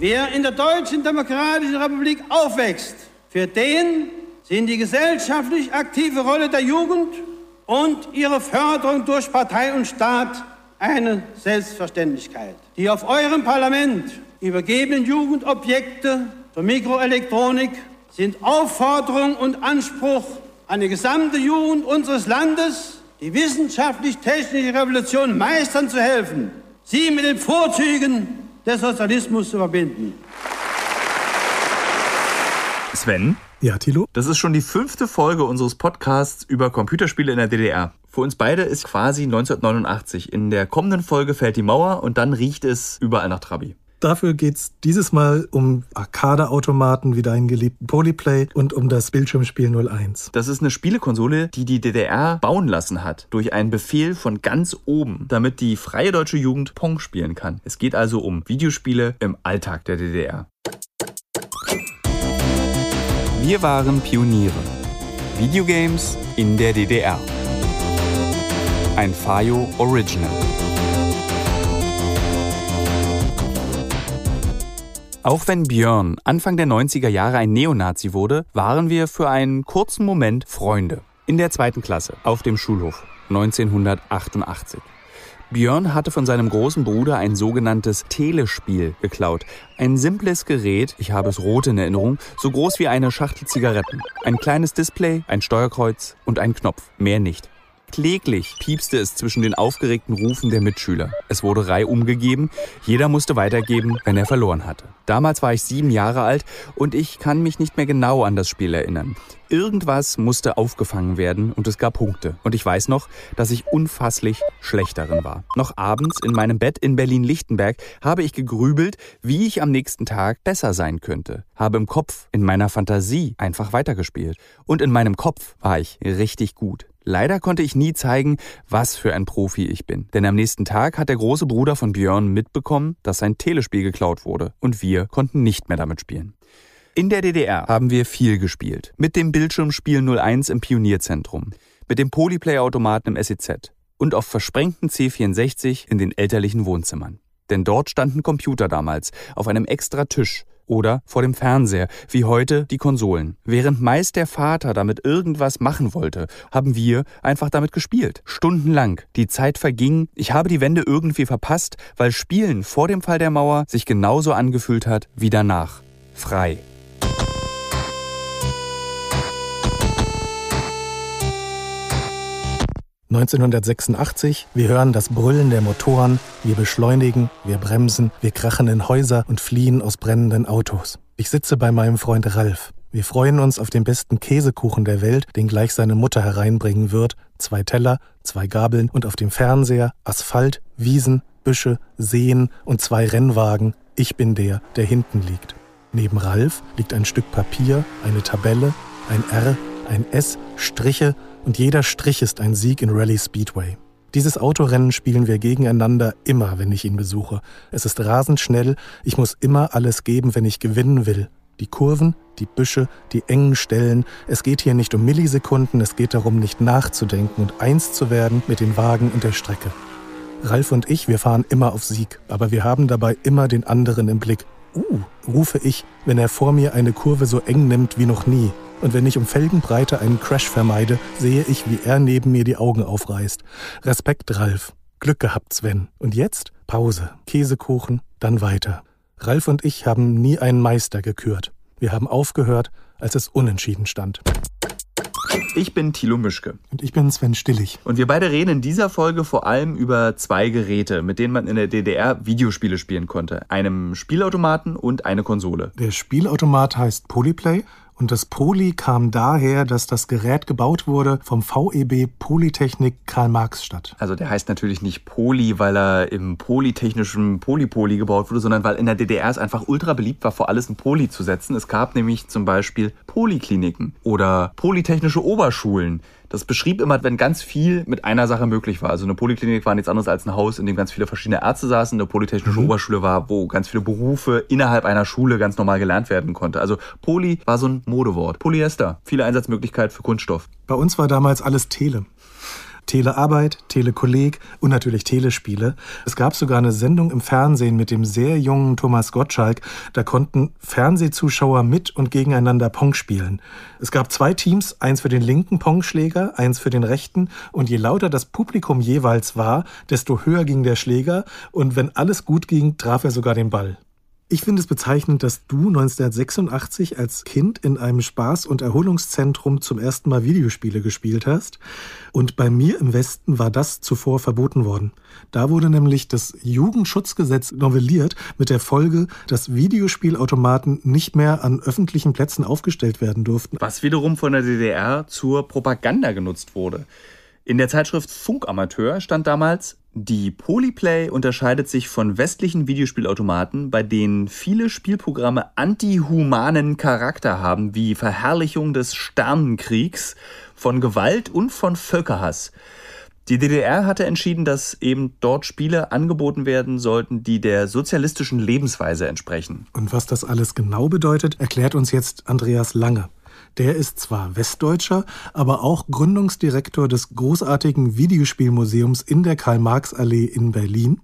Wer in der Deutschen Demokratischen Republik aufwächst, für den sind die gesellschaftlich aktive Rolle der Jugend und ihre Förderung durch Partei und Staat eine Selbstverständlichkeit. Die auf eurem Parlament übergebenen Jugendobjekte zur Mikroelektronik sind Aufforderung und Anspruch an die gesamte Jugend unseres Landes, die wissenschaftlich-technische Revolution meistern zu helfen, sie mit den Vorzügen des Sozialismus zu verbinden. Sven? Ja, Tilo? Das ist schon die fünfte Folge unseres Podcasts über Computerspiele in der DDR. Für uns beide ist quasi 1989. In der kommenden Folge fällt die Mauer und dann riecht es überall nach Trabi. Dafür geht's dieses Mal um Arcade-Automaten wie deinen geliebten Polyplay und um das Bildschirmspiel 01. Das ist eine Spielekonsole, die die DDR bauen lassen hat durch einen Befehl von ganz oben, damit die freie deutsche Jugend Pong spielen kann. Es geht also um Videospiele im Alltag der DDR. Wir waren Pioniere. Videogames in der DDR. Ein Fayo Original. Auch wenn Björn Anfang der 90er Jahre ein Neonazi wurde, waren wir für einen kurzen Moment Freunde. In der zweiten Klasse, auf dem Schulhof, 1988. Björn hatte von seinem großen Bruder ein sogenanntes Telespiel geklaut. Ein simples Gerät, ich habe es rot in Erinnerung, so groß wie eine Schachtel Zigaretten. Ein kleines Display, ein Steuerkreuz und ein Knopf, mehr nicht. Kläglich piepste es zwischen den aufgeregten Rufen der Mitschüler. Es wurde Reihe umgegeben, jeder musste weitergeben, wenn er verloren hatte. Damals war ich sieben Jahre alt und ich kann mich nicht mehr genau an das Spiel erinnern. Irgendwas musste aufgefangen werden und es gab Punkte. Und ich weiß noch, dass ich unfasslich schlecht darin war. Noch abends in meinem Bett in Berlin-Lichtenberg habe ich gegrübelt, wie ich am nächsten Tag besser sein könnte. Habe im Kopf, in meiner Fantasie einfach weitergespielt. Und in meinem Kopf war ich richtig gut. Leider konnte ich nie zeigen, was für ein Profi ich bin. Denn am nächsten Tag hat der große Bruder von Björn mitbekommen, dass sein Telespiel geklaut wurde. Und wir konnten nicht mehr damit spielen. In der DDR haben wir viel gespielt. Mit dem Bildschirmspiel 01 im Pionierzentrum. Mit dem Polyplay-Automaten im SEZ. Und auf versprengten C64 in den elterlichen Wohnzimmern. Denn dort standen Computer damals auf einem extra Tisch oder vor dem Fernseher, wie heute die Konsolen. Während meist der Vater damit irgendwas machen wollte, haben wir einfach damit gespielt. Stundenlang. Die Zeit verging, ich habe die Wende irgendwie verpasst, weil Spielen vor dem Fall der Mauer sich genauso angefühlt hat wie danach. Frei. 1986, wir hören das Brüllen der Motoren, wir beschleunigen, wir bremsen, wir krachen in Häuser und fliehen aus brennenden Autos. Ich sitze bei meinem Freund Ralf. Wir freuen uns auf den besten Käsekuchen der Welt, den gleich seine Mutter hereinbringen wird. Zwei Teller, zwei Gabeln und auf dem Fernseher Asphalt, Wiesen, Büsche, Seen und zwei Rennwagen. Ich bin der, der hinten liegt. Neben Ralf liegt ein Stück Papier, eine Tabelle, ein R, ein S, Striche und jeder Strich ist ein Sieg in Rally Speedway. Dieses Autorennen spielen wir gegeneinander immer, wenn ich ihn besuche. Es ist rasend schnell, ich muss immer alles geben, wenn ich gewinnen will. Die Kurven, die Büsche, die engen Stellen. Es geht hier nicht um Millisekunden, es geht darum, nicht nachzudenken und eins zu werden mit den Wagen und der Strecke. Ralf und ich, wir fahren immer auf Sieg, aber wir haben dabei immer den anderen im Blick. Uh, rufe ich, wenn er vor mir eine Kurve so eng nimmt wie noch nie. Und wenn ich um Felgenbreite einen Crash vermeide, sehe ich, wie er neben mir die Augen aufreißt. Respekt, Ralf. Glück gehabt, Sven. Und jetzt? Pause. Käsekuchen, dann weiter. Ralf und ich haben nie einen Meister gekürt. Wir haben aufgehört, als es unentschieden stand. Ich bin Thilo Mischke. Und ich bin Sven Stillig. Und wir beide reden in dieser Folge vor allem über zwei Geräte, mit denen man in der DDR Videospiele spielen konnte. Einem Spielautomaten und eine Konsole. Der Spielautomat heißt Polyplay und das Poly kam daher, dass das Gerät gebaut wurde vom VEB Polytechnik Karl-Marx-Stadt. Also der heißt natürlich nicht Poly, weil er im polytechnischen Polypoly gebaut wurde, sondern weil in der DDR es einfach ultra beliebt war, vor alles ein Poly zu setzen. Es gab nämlich zum Beispiel Polykliniken oder polytechnische Oberschulen. Das beschrieb immer, wenn ganz viel mit einer Sache möglich war. Also eine Poliklinik war nichts anderes als ein Haus, in dem ganz viele verschiedene Ärzte saßen. Eine polytechnische mhm. Oberschule war, wo ganz viele Berufe innerhalb einer Schule ganz normal gelernt werden konnte. Also Poly war so ein Modewort. Polyester, viele Einsatzmöglichkeiten für Kunststoff. Bei uns war damals alles Tele. Telearbeit, Telekolleg und natürlich Telespiele. Es gab sogar eine Sendung im Fernsehen mit dem sehr jungen Thomas Gottschalk. Da konnten Fernsehzuschauer mit und gegeneinander Pong spielen. Es gab zwei Teams, eins für den linken Pongschläger, eins für den rechten. Und je lauter das Publikum jeweils war, desto höher ging der Schläger. Und wenn alles gut ging, traf er sogar den Ball. Ich finde es bezeichnend, dass du 1986 als Kind in einem Spaß- und Erholungszentrum zum ersten Mal Videospiele gespielt hast. Und bei mir im Westen war das zuvor verboten worden. Da wurde nämlich das Jugendschutzgesetz novelliert mit der Folge, dass Videospielautomaten nicht mehr an öffentlichen Plätzen aufgestellt werden durften. Was wiederum von der DDR zur Propaganda genutzt wurde. In der Zeitschrift Funkamateur stand damals, die Polyplay unterscheidet sich von westlichen Videospielautomaten, bei denen viele Spielprogramme antihumanen Charakter haben, wie Verherrlichung des Sternenkriegs, von Gewalt und von Völkerhass. Die DDR hatte entschieden, dass eben dort Spiele angeboten werden sollten, die der sozialistischen Lebensweise entsprechen. Und was das alles genau bedeutet, erklärt uns jetzt Andreas Lange. Der ist zwar Westdeutscher, aber auch Gründungsdirektor des großartigen Videospielmuseums in der Karl-Marx-Allee in Berlin.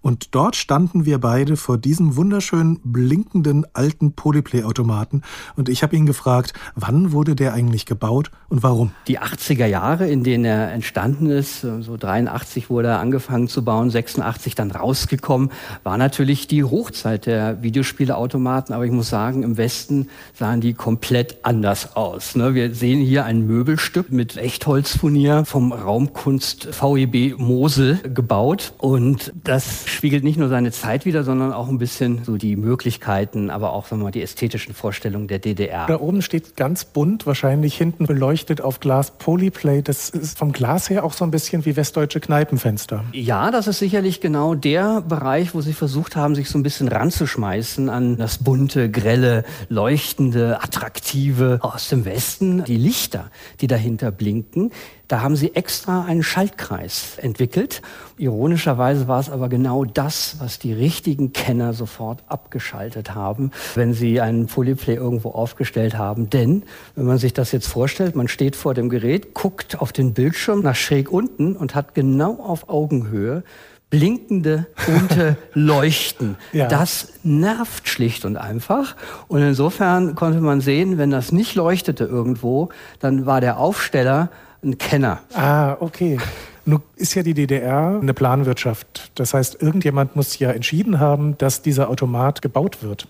Und dort standen wir beide vor diesem wunderschönen, blinkenden alten Polyplay-Automaten. Und ich habe ihn gefragt, wann wurde der eigentlich gebaut und warum? Die 80er Jahre, in denen er entstanden ist, so 83 wurde er angefangen zu bauen, 86 dann rausgekommen, war natürlich die Hochzeit der Videospieleautomaten. Aber ich muss sagen, im Westen sahen die komplett anders aus. Ne? Wir sehen hier ein Möbelstück mit Echtholzfurnier vom Raumkunst VEB Mosel gebaut. Und das spiegelt nicht nur seine Zeit wider, sondern auch ein bisschen so die Möglichkeiten, aber auch sagen wir mal, die ästhetischen Vorstellungen der DDR. Da oben steht ganz bunt, wahrscheinlich hinten beleuchtet auf Glas Polyplay. Das ist vom Glas her auch so ein bisschen wie westdeutsche Kneipenfenster. Ja, das ist sicherlich genau der Bereich, wo sie versucht haben, sich so ein bisschen ranzuschmeißen an das bunte, grelle, leuchtende, attraktive aus dem Westen. Die Lichter, die dahinter blinken, da haben sie extra einen Schaltkreis entwickelt. Ironischerweise war es aber genau das, was die richtigen Kenner sofort abgeschaltet haben, wenn sie einen Polyplay irgendwo aufgestellt haben. Denn wenn man sich das jetzt vorstellt, man steht vor dem Gerät, guckt auf den Bildschirm nach schräg unten und hat genau auf Augenhöhe blinkende, bunte Leuchten. Ja. Das nervt schlicht und einfach. Und insofern konnte man sehen, wenn das nicht leuchtete irgendwo, dann war der Aufsteller ein Kenner. Ah, okay. Nun ist ja die DDR eine Planwirtschaft. Das heißt, irgendjemand muss ja entschieden haben, dass dieser Automat gebaut wird.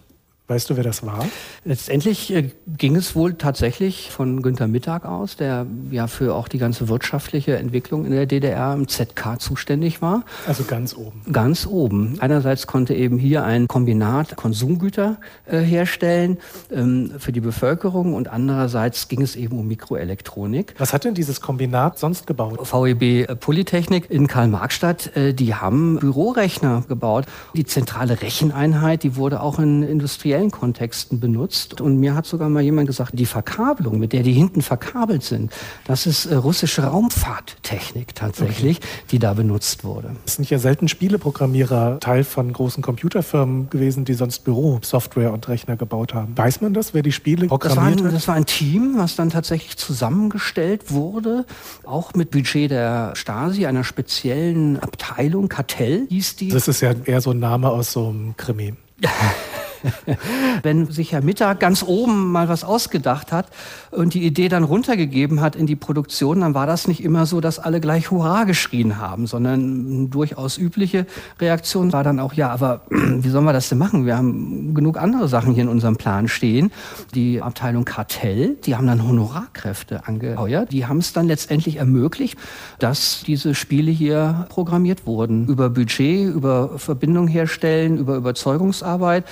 Weißt du, wer das war? Letztendlich äh, ging es wohl tatsächlich von Günter Mittag aus, der ja für auch die ganze wirtschaftliche Entwicklung in der DDR im ZK zuständig war. Also ganz oben. Ganz oben. Einerseits konnte eben hier ein Kombinat Konsumgüter äh, herstellen ähm, für die Bevölkerung und andererseits ging es eben um Mikroelektronik. Was hat denn dieses Kombinat sonst gebaut? VEB äh, Polytechnik in Karl-Marx-Stadt, die haben Bürorechner gebaut. Die zentrale Recheneinheit, die wurde auch in industriellen industriellen Kontexten benutzt. Und mir hat sogar mal jemand gesagt, die Verkabelung, mit der die hinten verkabelt sind, das ist äh, russische Raumfahrttechnik tatsächlich, okay. die da benutzt wurde. Es sind ja selten Spieleprogrammierer Teil von großen Computerfirmen gewesen, die sonst Bürosoftware und Rechner gebaut haben. Weiß man das, wer die Spiele programmiert das war, ein, das war ein Team, was dann tatsächlich zusammengestellt wurde, auch mit Budget der Stasi, einer speziellen Abteilung, Kartell hieß die. Das ist ja eher so ein Name aus so einem Krimi. Wenn sich Herr Mittag ganz oben mal was ausgedacht hat und die Idee dann runtergegeben hat in die Produktion, dann war das nicht immer so, dass alle gleich Hurra geschrien haben, sondern durchaus übliche Reaktion war dann auch, ja, aber wie sollen wir das denn machen? Wir haben genug andere Sachen hier in unserem Plan stehen. Die Abteilung Kartell, die haben dann Honorarkräfte angeheuert. Die haben es dann letztendlich ermöglicht, dass diese Spiele hier programmiert wurden. Über Budget, über Verbindung herstellen, über Überzeugungsarbeit.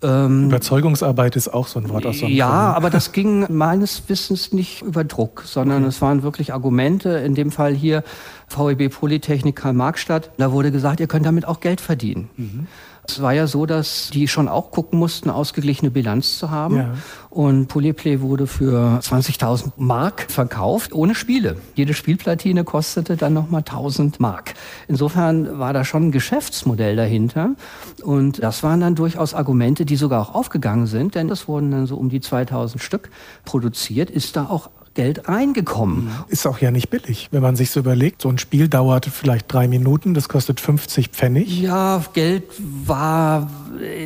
Ähm, Überzeugungsarbeit ist auch so ein Wort aus so einem Ja, Film. aber das ging meines Wissens nicht über Druck, sondern okay. es waren wirklich Argumente. In dem Fall hier VEB Polytechnik Karl-Marx-Stadt. Da wurde gesagt, ihr könnt damit auch Geld verdienen. Mhm. Es war ja so, dass die schon auch gucken mussten, ausgeglichene Bilanz zu haben. Ja. Und Polyplay wurde für 20.000 Mark verkauft, ohne Spiele. Jede Spielplatine kostete dann nochmal 1.000 Mark. Insofern war da schon ein Geschäftsmodell dahinter. Und das waren dann durchaus Argumente, die sogar auch aufgegangen sind, denn es wurden dann so um die 2.000 Stück produziert. Ist da auch Geld reingekommen. Ist auch ja nicht billig, wenn man sich so überlegt. So ein Spiel dauert vielleicht drei Minuten, das kostet 50 Pfennig. Ja, Geld war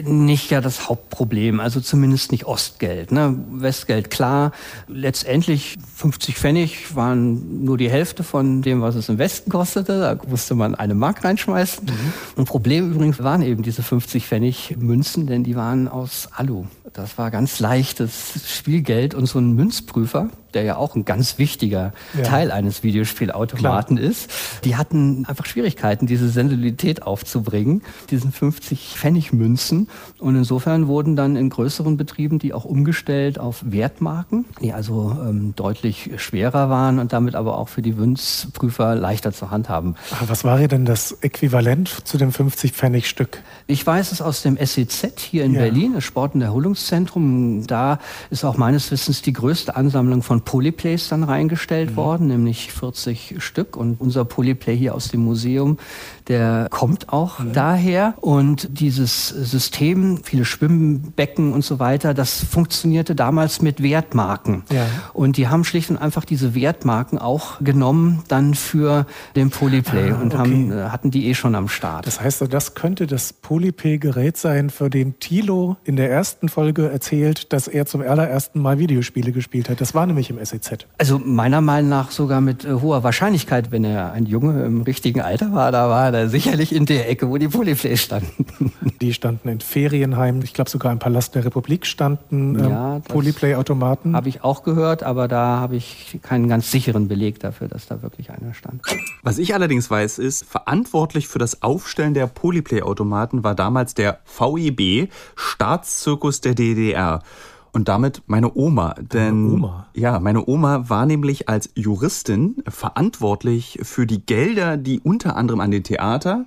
nicht ja das Hauptproblem, also zumindest nicht Ostgeld. Ne? Westgeld klar, letztendlich 50 Pfennig waren nur die Hälfte von dem, was es im Westen kostete. Da musste man eine Mark reinschmeißen. Mhm. Ein Problem übrigens waren eben diese 50 Pfennig Münzen, denn die waren aus Alu. Das war ganz leichtes Spielgeld und so ein Münzprüfer, der ja auch ein ganz wichtiger ja. Teil eines Videospielautomaten Klar. ist, die hatten einfach Schwierigkeiten, diese Sensibilität aufzubringen, diesen 50 Pfennig Münzen. Und insofern wurden dann in größeren Betrieben die auch umgestellt auf Wertmarken, die also ähm, deutlich schwerer waren und damit aber auch für die Münzprüfer leichter zu handhaben. Aber was war denn das Äquivalent zu dem 50 Pfennig Stück? Ich weiß es aus dem SEZ hier in ja. Berlin, das Sport- und Erholungszentrum. Da ist auch meines Wissens die größte Ansammlung von Polyplays dann reingestellt mhm. worden, nämlich 40 Stück. Und unser Polyplay hier aus dem Museum, der kommt auch mhm. daher. Und dieses System, viele Schwimmbecken und so weiter, das funktionierte damals mit Wertmarken. Ja. Und die haben schlicht und einfach diese Wertmarken auch genommen dann für den Polyplay ah, und okay. haben, äh, hatten die eh schon am Start. Das heißt, das könnte das Polyplay-Gerät sein, für den Thilo in der ersten Folge erzählt, dass er zum allerersten Mal Videospiele gespielt hat. Das war nämlich im SEZ. Also meiner Meinung nach sogar mit äh, hoher Wahrscheinlichkeit, wenn er ein Junge im richtigen Alter war, da war er sicherlich in der Ecke, wo die Polyplays standen. Die standen in Ferienheimen, ich glaube sogar im Palast der Republik standen ähm, ja, Polyplay-Automaten. Habe ich auch gehört, aber da habe ich keinen ganz sicheren Beleg dafür, dass da wirklich einer stand. Was ich allerdings weiß, ist, verantwortlich für das Aufstellen der Polyplay-Automaten war damals der VEB, Staatszirkus der DDR und damit meine Oma. Denn meine Oma. ja, meine Oma war nämlich als Juristin verantwortlich für die Gelder, die unter anderem an den Theater,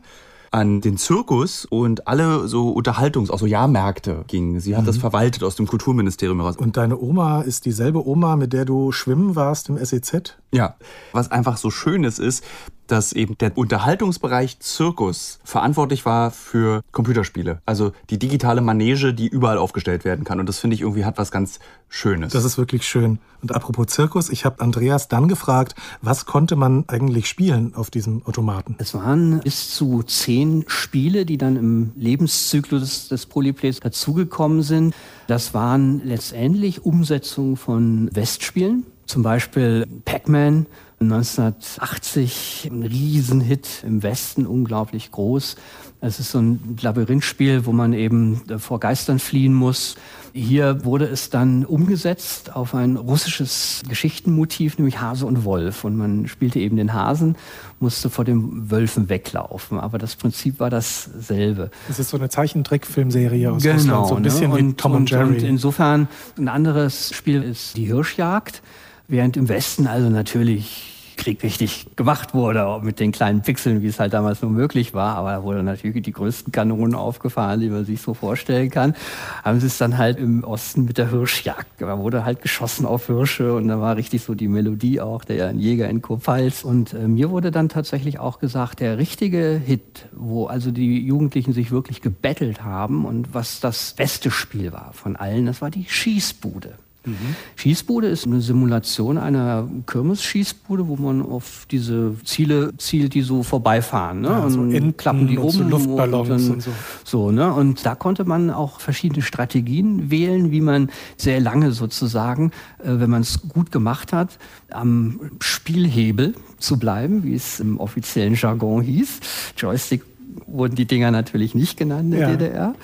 an den Zirkus und alle so Unterhaltungs-, auch so Jahrmärkte gingen. Sie hat mhm. das verwaltet aus dem Kulturministerium heraus. Und deine Oma ist dieselbe Oma, mit der du schwimmen warst im SEZ? Ja. Was einfach so schön ist, ist, dass eben der Unterhaltungsbereich Zirkus verantwortlich war für Computerspiele. Also die digitale Manege, die überall aufgestellt werden kann. Und das finde ich irgendwie hat was ganz Schönes. Das ist wirklich schön. Und apropos Zirkus, ich habe Andreas dann gefragt, was konnte man eigentlich spielen auf diesem Automaten? Es waren bis zu zehn Spiele, die dann im Lebenszyklus des Polyplays dazugekommen sind. Das waren letztendlich Umsetzungen von Westspielen. Zum Beispiel Pac-Man 1980 ein Riesenhit im Westen, unglaublich groß. Es ist so ein Labyrinthspiel, wo man eben vor Geistern fliehen muss. Hier wurde es dann umgesetzt auf ein russisches Geschichtenmotiv, nämlich Hase und Wolf. Und man spielte eben den Hasen, musste vor den Wölfen weglaufen. Aber das Prinzip war dasselbe. Das ist so eine Zeichentrickfilmserie aus genau, Russland, so ein bisschen ne? wie Tom und, und Jerry. Und insofern ein anderes Spiel ist die Hirschjagd. Während im Westen also natürlich Krieg richtig gemacht wurde, mit den kleinen Pixeln, wie es halt damals nur möglich war. Aber da wurde natürlich die größten Kanonen aufgefahren, die man sich so vorstellen kann. Haben sie es dann halt im Osten mit der Hirschjagd. Da wurde halt geschossen auf Hirsche und da war richtig so die Melodie auch, der Jäger in Kurpfalz. Und äh, mir wurde dann tatsächlich auch gesagt, der richtige Hit, wo also die Jugendlichen sich wirklich gebettelt haben und was das beste Spiel war von allen, das war die Schießbude. Mhm. Schießbude ist eine Simulation einer Kirmes-Schießbude, wo man auf diese Ziele zielt, die so vorbeifahren. Ne? Ja, und so klappen die um. So Luftballons und, dann, und so. so ne? und da konnte man auch verschiedene Strategien wählen, wie man sehr lange sozusagen, äh, wenn man es gut gemacht hat, am Spielhebel zu bleiben, wie es im offiziellen Jargon hieß. Joystick wurden die Dinger natürlich nicht genannt in der ja. DDR.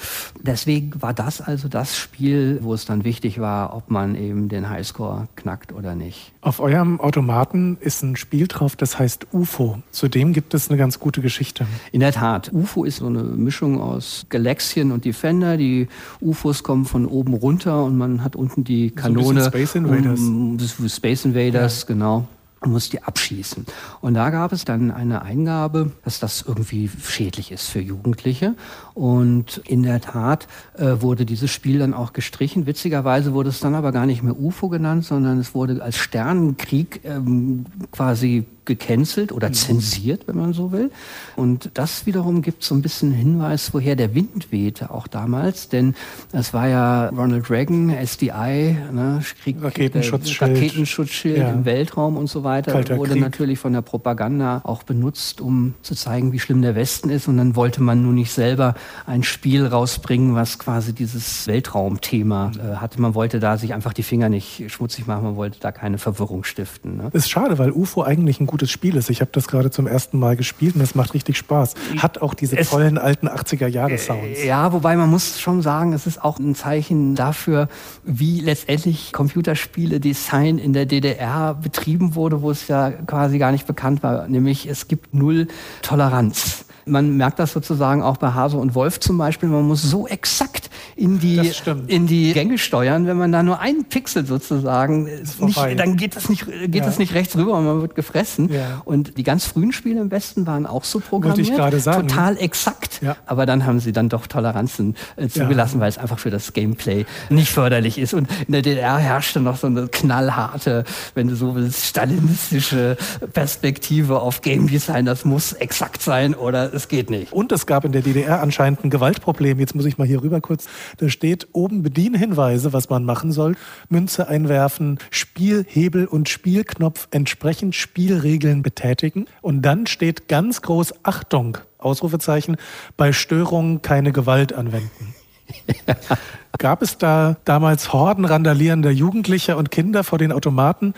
Deswegen war das also das Spiel, wo es dann wichtig war, ob man eben den Highscore knackt oder nicht. Auf eurem Automaten ist ein Spiel drauf, das heißt UFO. Zudem gibt es eine ganz gute Geschichte. In der Tat. UFO ist so eine Mischung aus Galaxien und Defender. Die UFOs kommen von oben runter und man hat unten die Kanone. So Space Invaders. Um, Space Invaders, ja. genau und muss die abschießen. Und da gab es dann eine Eingabe, dass das irgendwie schädlich ist für Jugendliche. Und in der Tat äh, wurde dieses Spiel dann auch gestrichen. Witzigerweise wurde es dann aber gar nicht mehr UFO genannt, sondern es wurde als Sternenkrieg ähm, quasi gecancelt oder mhm. zensiert, wenn man so will. Und das wiederum gibt so ein bisschen Hinweis, woher der Wind wehte, auch damals. Denn es war ja Ronald Reagan, SDI, ne, Krieg, Raketenschutzschild, Raketenschutzschild ja. im Weltraum und so weiter. Kalter wurde Krieg. natürlich von der Propaganda auch benutzt, um zu zeigen, wie schlimm der Westen ist. Und dann wollte man nun nicht selber ein Spiel rausbringen, was quasi dieses Weltraumthema äh, hatte. Man wollte da sich einfach die Finger nicht schmutzig machen, man wollte da keine Verwirrung stiften. Ne? Ist schade, weil UFO eigentlich ein gutes Spiel ist. Ich habe das gerade zum ersten Mal gespielt und es macht richtig Spaß. Hat auch diese es, tollen alten 80er-Jahre-Sounds. Äh, ja, wobei man muss schon sagen, es ist auch ein Zeichen dafür, wie letztendlich Computerspiele-Design in der DDR betrieben wurde, wo es ja quasi gar nicht bekannt war. Nämlich es gibt null Toleranz. Man merkt das sozusagen auch bei Hase und Wolf zum Beispiel. Man muss so exakt in die, in die Gänge steuern, wenn man da nur einen Pixel sozusagen, nicht, dann geht das nicht, geht ja. das nicht rechts rüber und man wird gefressen. Ja. Und die ganz frühen Spiele im Westen waren auch so programmiert. Ich sagen. Total exakt. Ja. Aber dann haben sie dann doch Toleranzen äh, zugelassen, weil es einfach für das Gameplay nicht förderlich ist. Und in der DDR herrschte noch so eine knallharte, wenn du so willst, stalinistische Perspektive auf Game Design. Das muss exakt sein oder es geht nicht. Und es gab in der DDR anscheinend ein Gewaltproblem. Jetzt muss ich mal hier rüber kurz. Da steht oben Bedienhinweise, was man machen soll. Münze einwerfen, Spielhebel und Spielknopf entsprechend Spielregeln betätigen. Und dann steht ganz groß Achtung, Ausrufezeichen, bei Störungen keine Gewalt anwenden. Gab es da damals Horden randalierender Jugendlicher und Kinder vor den Automaten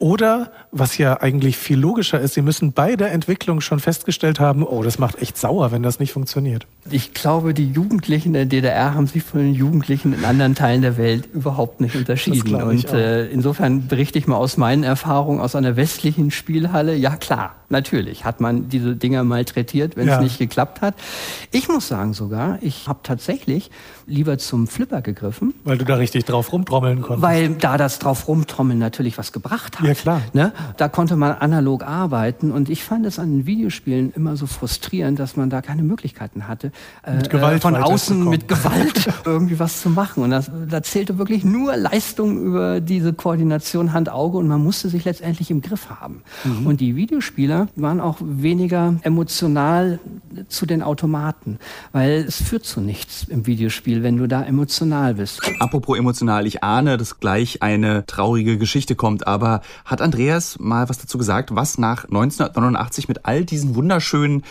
oder, was ja eigentlich viel logischer ist, Sie müssen bei der Entwicklung schon festgestellt haben, oh, das macht echt sauer, wenn das nicht funktioniert. Ich glaube, die Jugendlichen der DDR haben sich von den Jugendlichen in anderen Teilen der Welt überhaupt nicht unterschieden. Und äh, insofern berichte ich mal aus meinen Erfahrungen aus einer westlichen Spielhalle. Ja klar, natürlich hat man diese Dinger malträtiert, wenn ja. es nicht geklappt hat. Ich muss sagen sogar, ich habe tatsächlich lieber zum Flipper gegriffen. Weil du da richtig drauf rumtrommeln konntest. Weil da das drauf rumtrommeln natürlich was gebracht hat. Ja, klar. Ne? Da konnte man analog arbeiten und ich fand es an den Videospielen immer so frustrierend, dass man da keine Möglichkeiten hatte, mit äh, Gewalt von außen mit Gewalt irgendwie was zu machen. Und das, da zählte wirklich nur Leistung über diese Koordination Hand-Auge und man musste sich letztendlich im Griff haben. Mhm. Und die Videospieler waren auch weniger emotional zu den Automaten, weil es führt zu nichts im Videospiel, wenn du da emotional bist. Apropos emotional, ich ahne, dass gleich eine traurige Geschichte kommt, aber hat Andreas mal was dazu gesagt, was nach 1989 mit all diesen wunderschönen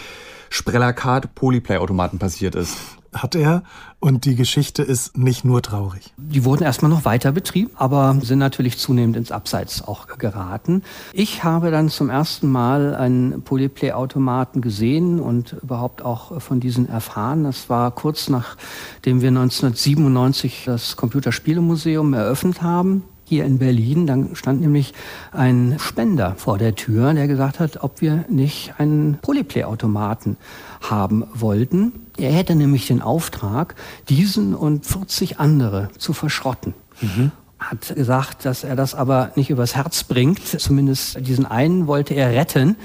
Spreller-Card Polyplay-Automaten passiert ist? Hat er. Und die Geschichte ist nicht nur traurig. Die wurden erstmal noch weiter betrieben, aber sind natürlich zunehmend ins Abseits auch geraten. Ich habe dann zum ersten Mal einen Polyplay-Automaten gesehen und überhaupt auch von diesen erfahren. Das war kurz nachdem wir 1997 das Computerspielemuseum eröffnet haben hier in Berlin. Dann stand nämlich ein Spender vor der Tür, der gesagt hat, ob wir nicht einen Polyplay-Automaten haben wollten. Er hätte nämlich den Auftrag, diesen und 40 andere zu verschrotten. Mhm hat gesagt, dass er das aber nicht übers Herz bringt. Zumindest diesen einen wollte er retten,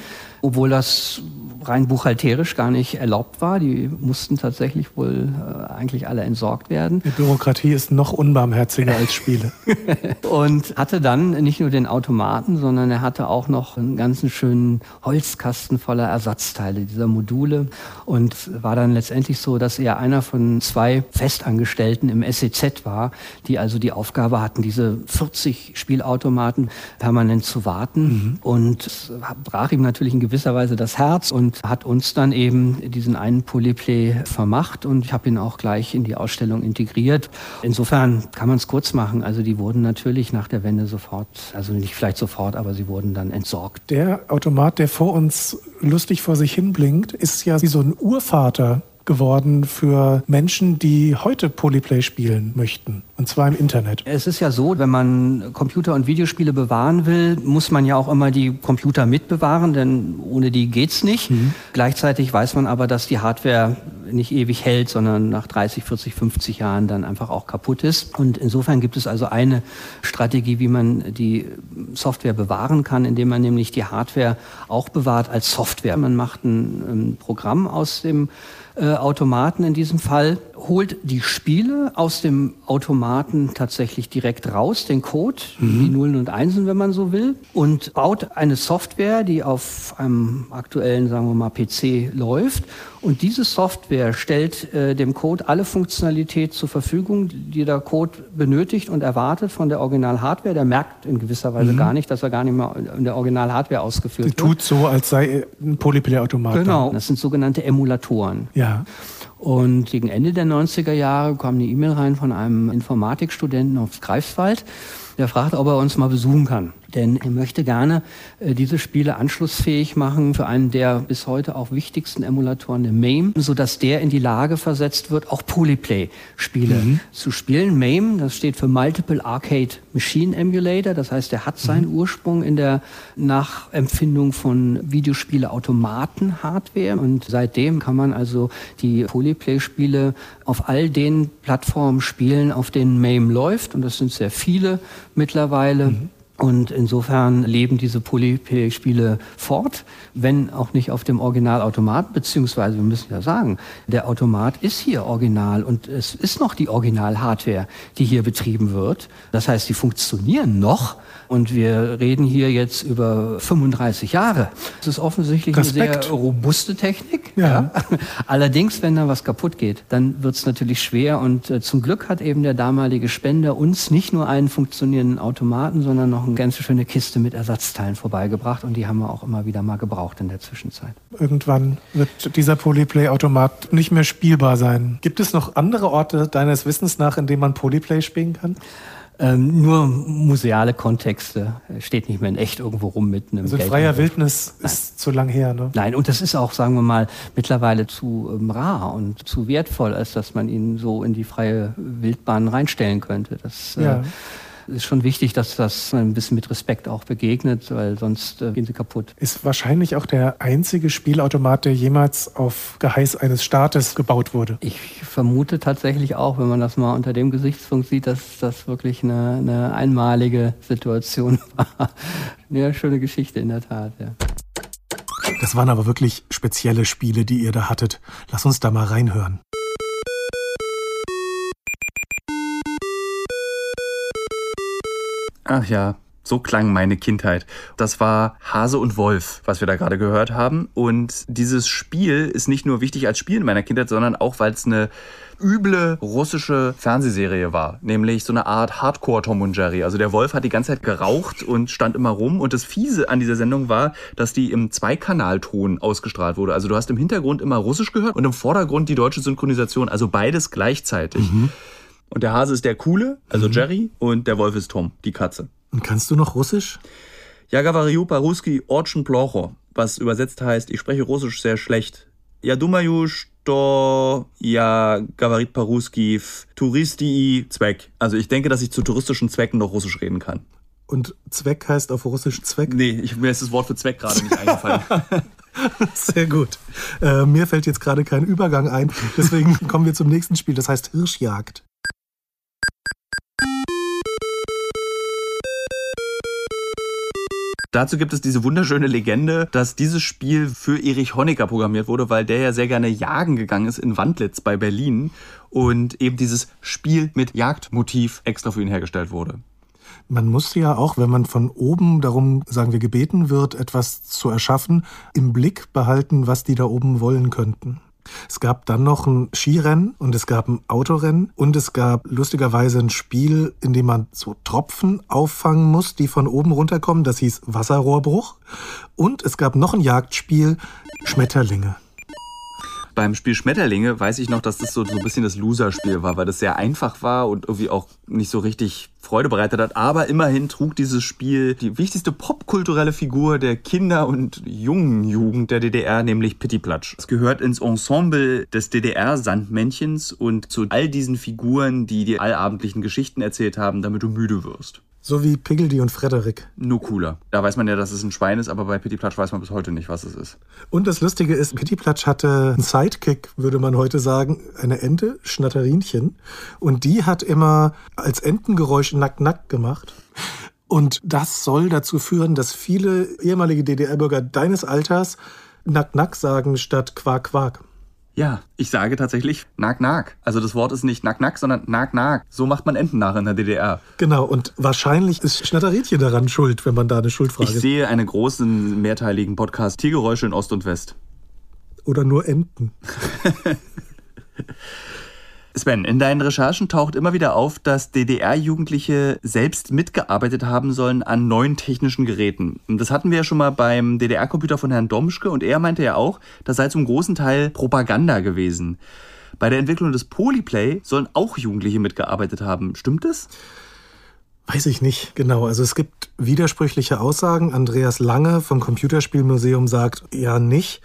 obwohl das rein buchhalterisch gar nicht erlaubt war. Die mussten tatsächlich wohl äh, eigentlich alle entsorgt werden. Die Bürokratie ist noch unbarmherziger als Spiele. und hatte dann nicht nur den Automaten, sondern er hatte auch noch einen ganzen schönen Holzkasten voller Ersatzteile dieser Module und war dann letztendlich so, dass er einer von zwei Festangestellten im SEZ war, die also die Aufgabe hatten, diese 40 Spielautomaten permanent zu warten. Mhm. Und brach ihm natürlich in gewisser Weise das Herz und hat uns dann eben diesen einen Polyplay vermacht und ich habe ihn auch gleich in die Ausstellung integriert. Insofern kann man es kurz machen. Also die wurden natürlich nach der Wende sofort, also nicht vielleicht sofort, aber sie wurden dann entsorgt. Der Automat, der vor uns lustig vor sich hin blinkt, ist ja wie so ein Urvater geworden für Menschen, die heute Polyplay spielen möchten. Und zwar im Internet. Es ist ja so, wenn man Computer- und Videospiele bewahren will, muss man ja auch immer die Computer mitbewahren, denn ohne die geht's nicht. Mhm. Gleichzeitig weiß man aber, dass die Hardware nicht ewig hält, sondern nach 30, 40, 50 Jahren dann einfach auch kaputt ist. Und insofern gibt es also eine Strategie, wie man die Software bewahren kann, indem man nämlich die Hardware auch bewahrt als Software. Man macht ein, ein Programm aus dem Automaten in diesem Fall, holt die Spiele aus dem Automaten tatsächlich direkt raus, den Code, mhm. die Nullen und Einsen, wenn man so will, und baut eine Software, die auf einem aktuellen, sagen wir mal, PC läuft. Und diese Software stellt äh, dem Code alle Funktionalität zur Verfügung, die der Code benötigt und erwartet von der Original-Hardware. Der merkt in gewisser Weise mhm. gar nicht, dass er gar nicht mehr in der Original-Hardware ausgeführt die wird. Tut so, als sei ein Polyplay-Automat. Genau, das sind sogenannte Emulatoren. Ja. Und gegen Ende der 90er Jahre kam eine E-Mail rein von einem Informatikstudenten aus Greifswald, der fragte, ob er uns mal besuchen kann denn er möchte gerne äh, diese Spiele anschlussfähig machen für einen der bis heute auch wichtigsten Emulatoren, den MAME, sodass der in die Lage versetzt wird, auch Polyplay-Spiele mhm. zu spielen. MAME, das steht für Multiple Arcade Machine Emulator, das heißt, er hat seinen mhm. Ursprung in der Nachempfindung von Videospiele-Automaten-Hardware und seitdem kann man also die Polyplay-Spiele auf all den Plattformen spielen, auf denen MAME läuft und das sind sehr viele mittlerweile. Mhm. Und insofern leben diese Polyplay-Spiele fort, wenn auch nicht auf dem Originalautomat, beziehungsweise wir müssen ja sagen, der Automat ist hier original und es ist noch die Original-Hardware, die hier betrieben wird. Das heißt, die funktionieren noch und wir reden hier jetzt über 35 Jahre. Das ist offensichtlich Respekt. eine sehr robuste Technik. Ja. ja. Allerdings, wenn da was kaputt geht, dann wird es natürlich schwer und äh, zum Glück hat eben der damalige Spender uns nicht nur einen funktionierenden Automaten, sondern noch eine ganz schöne Kiste mit Ersatzteilen vorbeigebracht und die haben wir auch immer wieder mal gebraucht in der Zwischenzeit. Irgendwann wird dieser Polyplay-Automat nicht mehr spielbar sein. Gibt es noch andere Orte deines Wissens nach, in denen man Polyplay spielen kann? Ähm, nur museale Kontexte steht nicht mehr in echt irgendwo rum mit einem. Also freier Wildnis Nein. ist zu lang her, ne? Nein, und das ist auch, sagen wir mal, mittlerweile zu ähm, rar und zu wertvoll, als dass man ihn so in die freie Wildbahn reinstellen könnte. Das, äh, ja. äh, ist schon wichtig, dass das ein bisschen mit Respekt auch begegnet, weil sonst äh, gehen sie kaputt. Ist wahrscheinlich auch der einzige Spielautomat, der jemals auf Geheiß eines Staates gebaut wurde. Ich vermute tatsächlich auch, wenn man das mal unter dem Gesichtspunkt sieht, dass das wirklich eine, eine einmalige Situation war. ja, schöne Geschichte in der Tat, ja. Das waren aber wirklich spezielle Spiele, die ihr da hattet. Lass uns da mal reinhören. Ach ja, so klang meine Kindheit. Das war Hase und Wolf, was wir da gerade gehört haben. Und dieses Spiel ist nicht nur wichtig als Spiel in meiner Kindheit, sondern auch, weil es eine üble russische Fernsehserie war. Nämlich so eine Art Hardcore-Tom und Jerry. Also der Wolf hat die ganze Zeit geraucht und stand immer rum. Und das Fiese an dieser Sendung war, dass die im Zweikanalton ausgestrahlt wurde. Also du hast im Hintergrund immer Russisch gehört und im Vordergrund die deutsche Synchronisation. Also beides gleichzeitig. Mhm. Und der Hase ist der Coole, also mhm. Jerry, und der Wolf ist Tom, die Katze. Und kannst du noch Russisch? Ja, gavariu по-русски очень плохо, was übersetzt heißt, ich spreche Russisch sehr schlecht. Ja, думаю, что я говорит по-русски в туристии Zweck. Also ich denke, dass ich zu touristischen Zwecken noch Russisch reden kann. Und Zweck heißt auf Russisch Zweck? Nee, ich, mir ist das Wort für Zweck gerade nicht eingefallen. Sehr gut. Äh, mir fällt jetzt gerade kein Übergang ein. Deswegen kommen wir zum nächsten Spiel. Das heißt Hirschjagd. Dazu gibt es diese wunderschöne Legende, dass dieses Spiel für Erich Honecker programmiert wurde, weil der ja sehr gerne jagen gegangen ist in Wandlitz bei Berlin und eben dieses Spiel mit Jagdmotiv extra für ihn hergestellt wurde. Man muss ja auch, wenn man von oben darum, sagen wir, gebeten wird, etwas zu erschaffen, im Blick behalten, was die da oben wollen könnten. Es gab dann noch ein Skirennen und es gab ein Autorennen und es gab lustigerweise ein Spiel, in dem man so Tropfen auffangen muss, die von oben runterkommen. Das hieß Wasserrohrbruch. Und es gab noch ein Jagdspiel, Schmetterlinge beim Spiel Schmetterlinge weiß ich noch, dass das so, so ein bisschen das Loser-Spiel war, weil das sehr einfach war und irgendwie auch nicht so richtig Freude bereitet hat. Aber immerhin trug dieses Spiel die wichtigste popkulturelle Figur der Kinder- und jungen Jugend der DDR, nämlich Pittiplatsch. Es gehört ins Ensemble des DDR-Sandmännchens und zu all diesen Figuren, die die allabendlichen Geschichten erzählt haben, damit du müde wirst. So wie Piggledy und Frederik. Nur cooler. Da weiß man ja, dass es ein Schwein ist, aber bei Pittiplatsch weiß man bis heute nicht, was es ist. Und das Lustige ist, Pittiplatsch hatte einen Sidekick, würde man heute sagen, eine Ente, Schnatterinchen. Und die hat immer als Entengeräusch Nack-Nack gemacht. Und das soll dazu führen, dass viele ehemalige DDR-Bürger deines Alters Nack-Nack sagen statt Quark-Quark. Ja, ich sage tatsächlich Nag Nag. Also das Wort ist nicht Nack Nack, sondern Nag Nag. So macht man Enten nach in der DDR. Genau, und wahrscheinlich ist Schnatterinchen daran schuld, wenn man da eine Schuldfrage... Ich sehe einen großen, mehrteiligen Podcast Tiergeräusche in Ost und West. Oder nur Enten. Sven, in deinen Recherchen taucht immer wieder auf, dass DDR-Jugendliche selbst mitgearbeitet haben sollen an neuen technischen Geräten. Das hatten wir ja schon mal beim DDR-Computer von Herrn Domschke und er meinte ja auch, das sei zum großen Teil Propaganda gewesen. Bei der Entwicklung des Polyplay sollen auch Jugendliche mitgearbeitet haben. Stimmt das? Weiß ich nicht genau. Also es gibt widersprüchliche Aussagen. Andreas Lange vom Computerspielmuseum sagt ja nicht.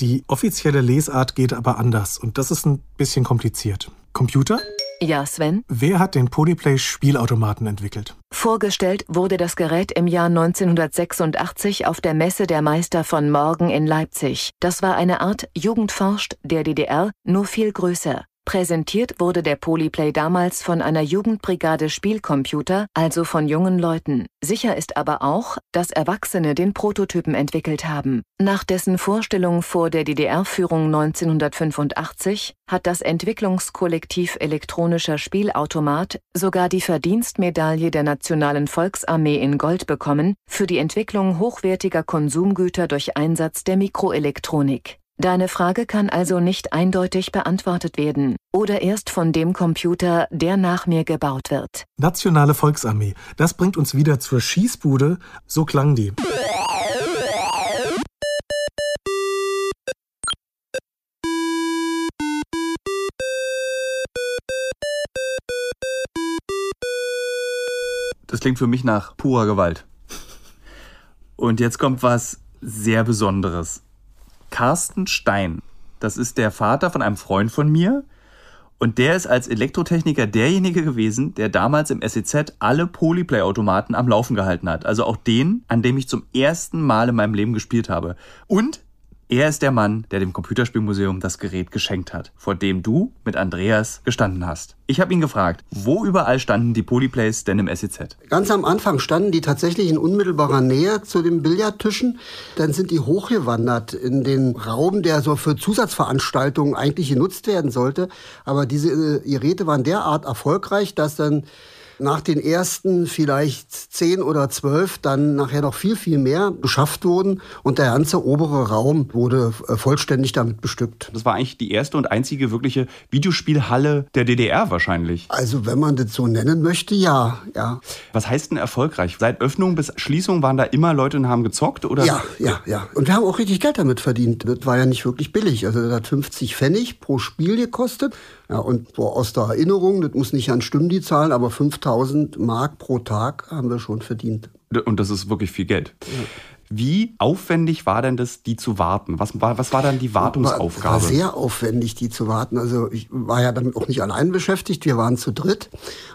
Die offizielle Lesart geht aber anders und das ist ein bisschen kompliziert. Computer? Ja, Sven? Wer hat den Polyplay-Spielautomaten entwickelt? Vorgestellt wurde das Gerät im Jahr 1986 auf der Messe der Meister von Morgen in Leipzig. Das war eine Art Jugendforscht der DDR, nur viel größer. Präsentiert wurde der Polyplay damals von einer Jugendbrigade Spielcomputer, also von jungen Leuten. Sicher ist aber auch, dass Erwachsene den Prototypen entwickelt haben. Nach dessen Vorstellung vor der DDR-Führung 1985 hat das Entwicklungskollektiv elektronischer Spielautomat sogar die Verdienstmedaille der Nationalen Volksarmee in Gold bekommen für die Entwicklung hochwertiger Konsumgüter durch Einsatz der Mikroelektronik. Deine Frage kann also nicht eindeutig beantwortet werden oder erst von dem Computer, der nach mir gebaut wird. Nationale Volksarmee. Das bringt uns wieder zur Schießbude. So klang die. Das klingt für mich nach purer Gewalt. Und jetzt kommt was sehr Besonderes. Carsten Stein. Das ist der Vater von einem Freund von mir. Und der ist als Elektrotechniker derjenige gewesen, der damals im SEZ alle Polyplay-Automaten am Laufen gehalten hat. Also auch den, an dem ich zum ersten Mal in meinem Leben gespielt habe. Und er ist der Mann, der dem Computerspielmuseum das Gerät geschenkt hat, vor dem du mit Andreas gestanden hast. Ich habe ihn gefragt, wo überall standen die Polyplays denn im SEZ? Ganz am Anfang standen die tatsächlich in unmittelbarer Nähe zu den Billardtischen. Dann sind die hochgewandert in den Raum, der so für Zusatzveranstaltungen eigentlich genutzt werden sollte. Aber diese äh, Geräte waren derart erfolgreich, dass dann nach den ersten vielleicht zehn oder zwölf dann nachher noch viel, viel mehr beschafft wurden und der ganze obere Raum wurde äh, vollständig damit bestückt. Das war eigentlich die erste und einzige wirkliche Videospielhalle der DDR wahrscheinlich. Also wenn man das so nennen möchte, ja, ja. Was heißt denn erfolgreich? Seit Öffnung bis Schließung waren da immer Leute und haben gezockt oder? Ja, ja, ja. Und wir haben auch richtig Geld damit verdient. Das war ja nicht wirklich billig. Also das hat 50 Pfennig pro Spiel gekostet. Ja, und so aus der Erinnerung, das muss nicht an Stimmen die Zahlen, aber 5000 Mark pro Tag haben wir schon verdient. Und das ist wirklich viel Geld. Ja. Wie aufwendig war denn das, die zu warten? Was war, was war dann die Wartungsaufgabe? War, war sehr aufwendig, die zu warten. Also ich war ja damit auch nicht allein beschäftigt. Wir waren zu dritt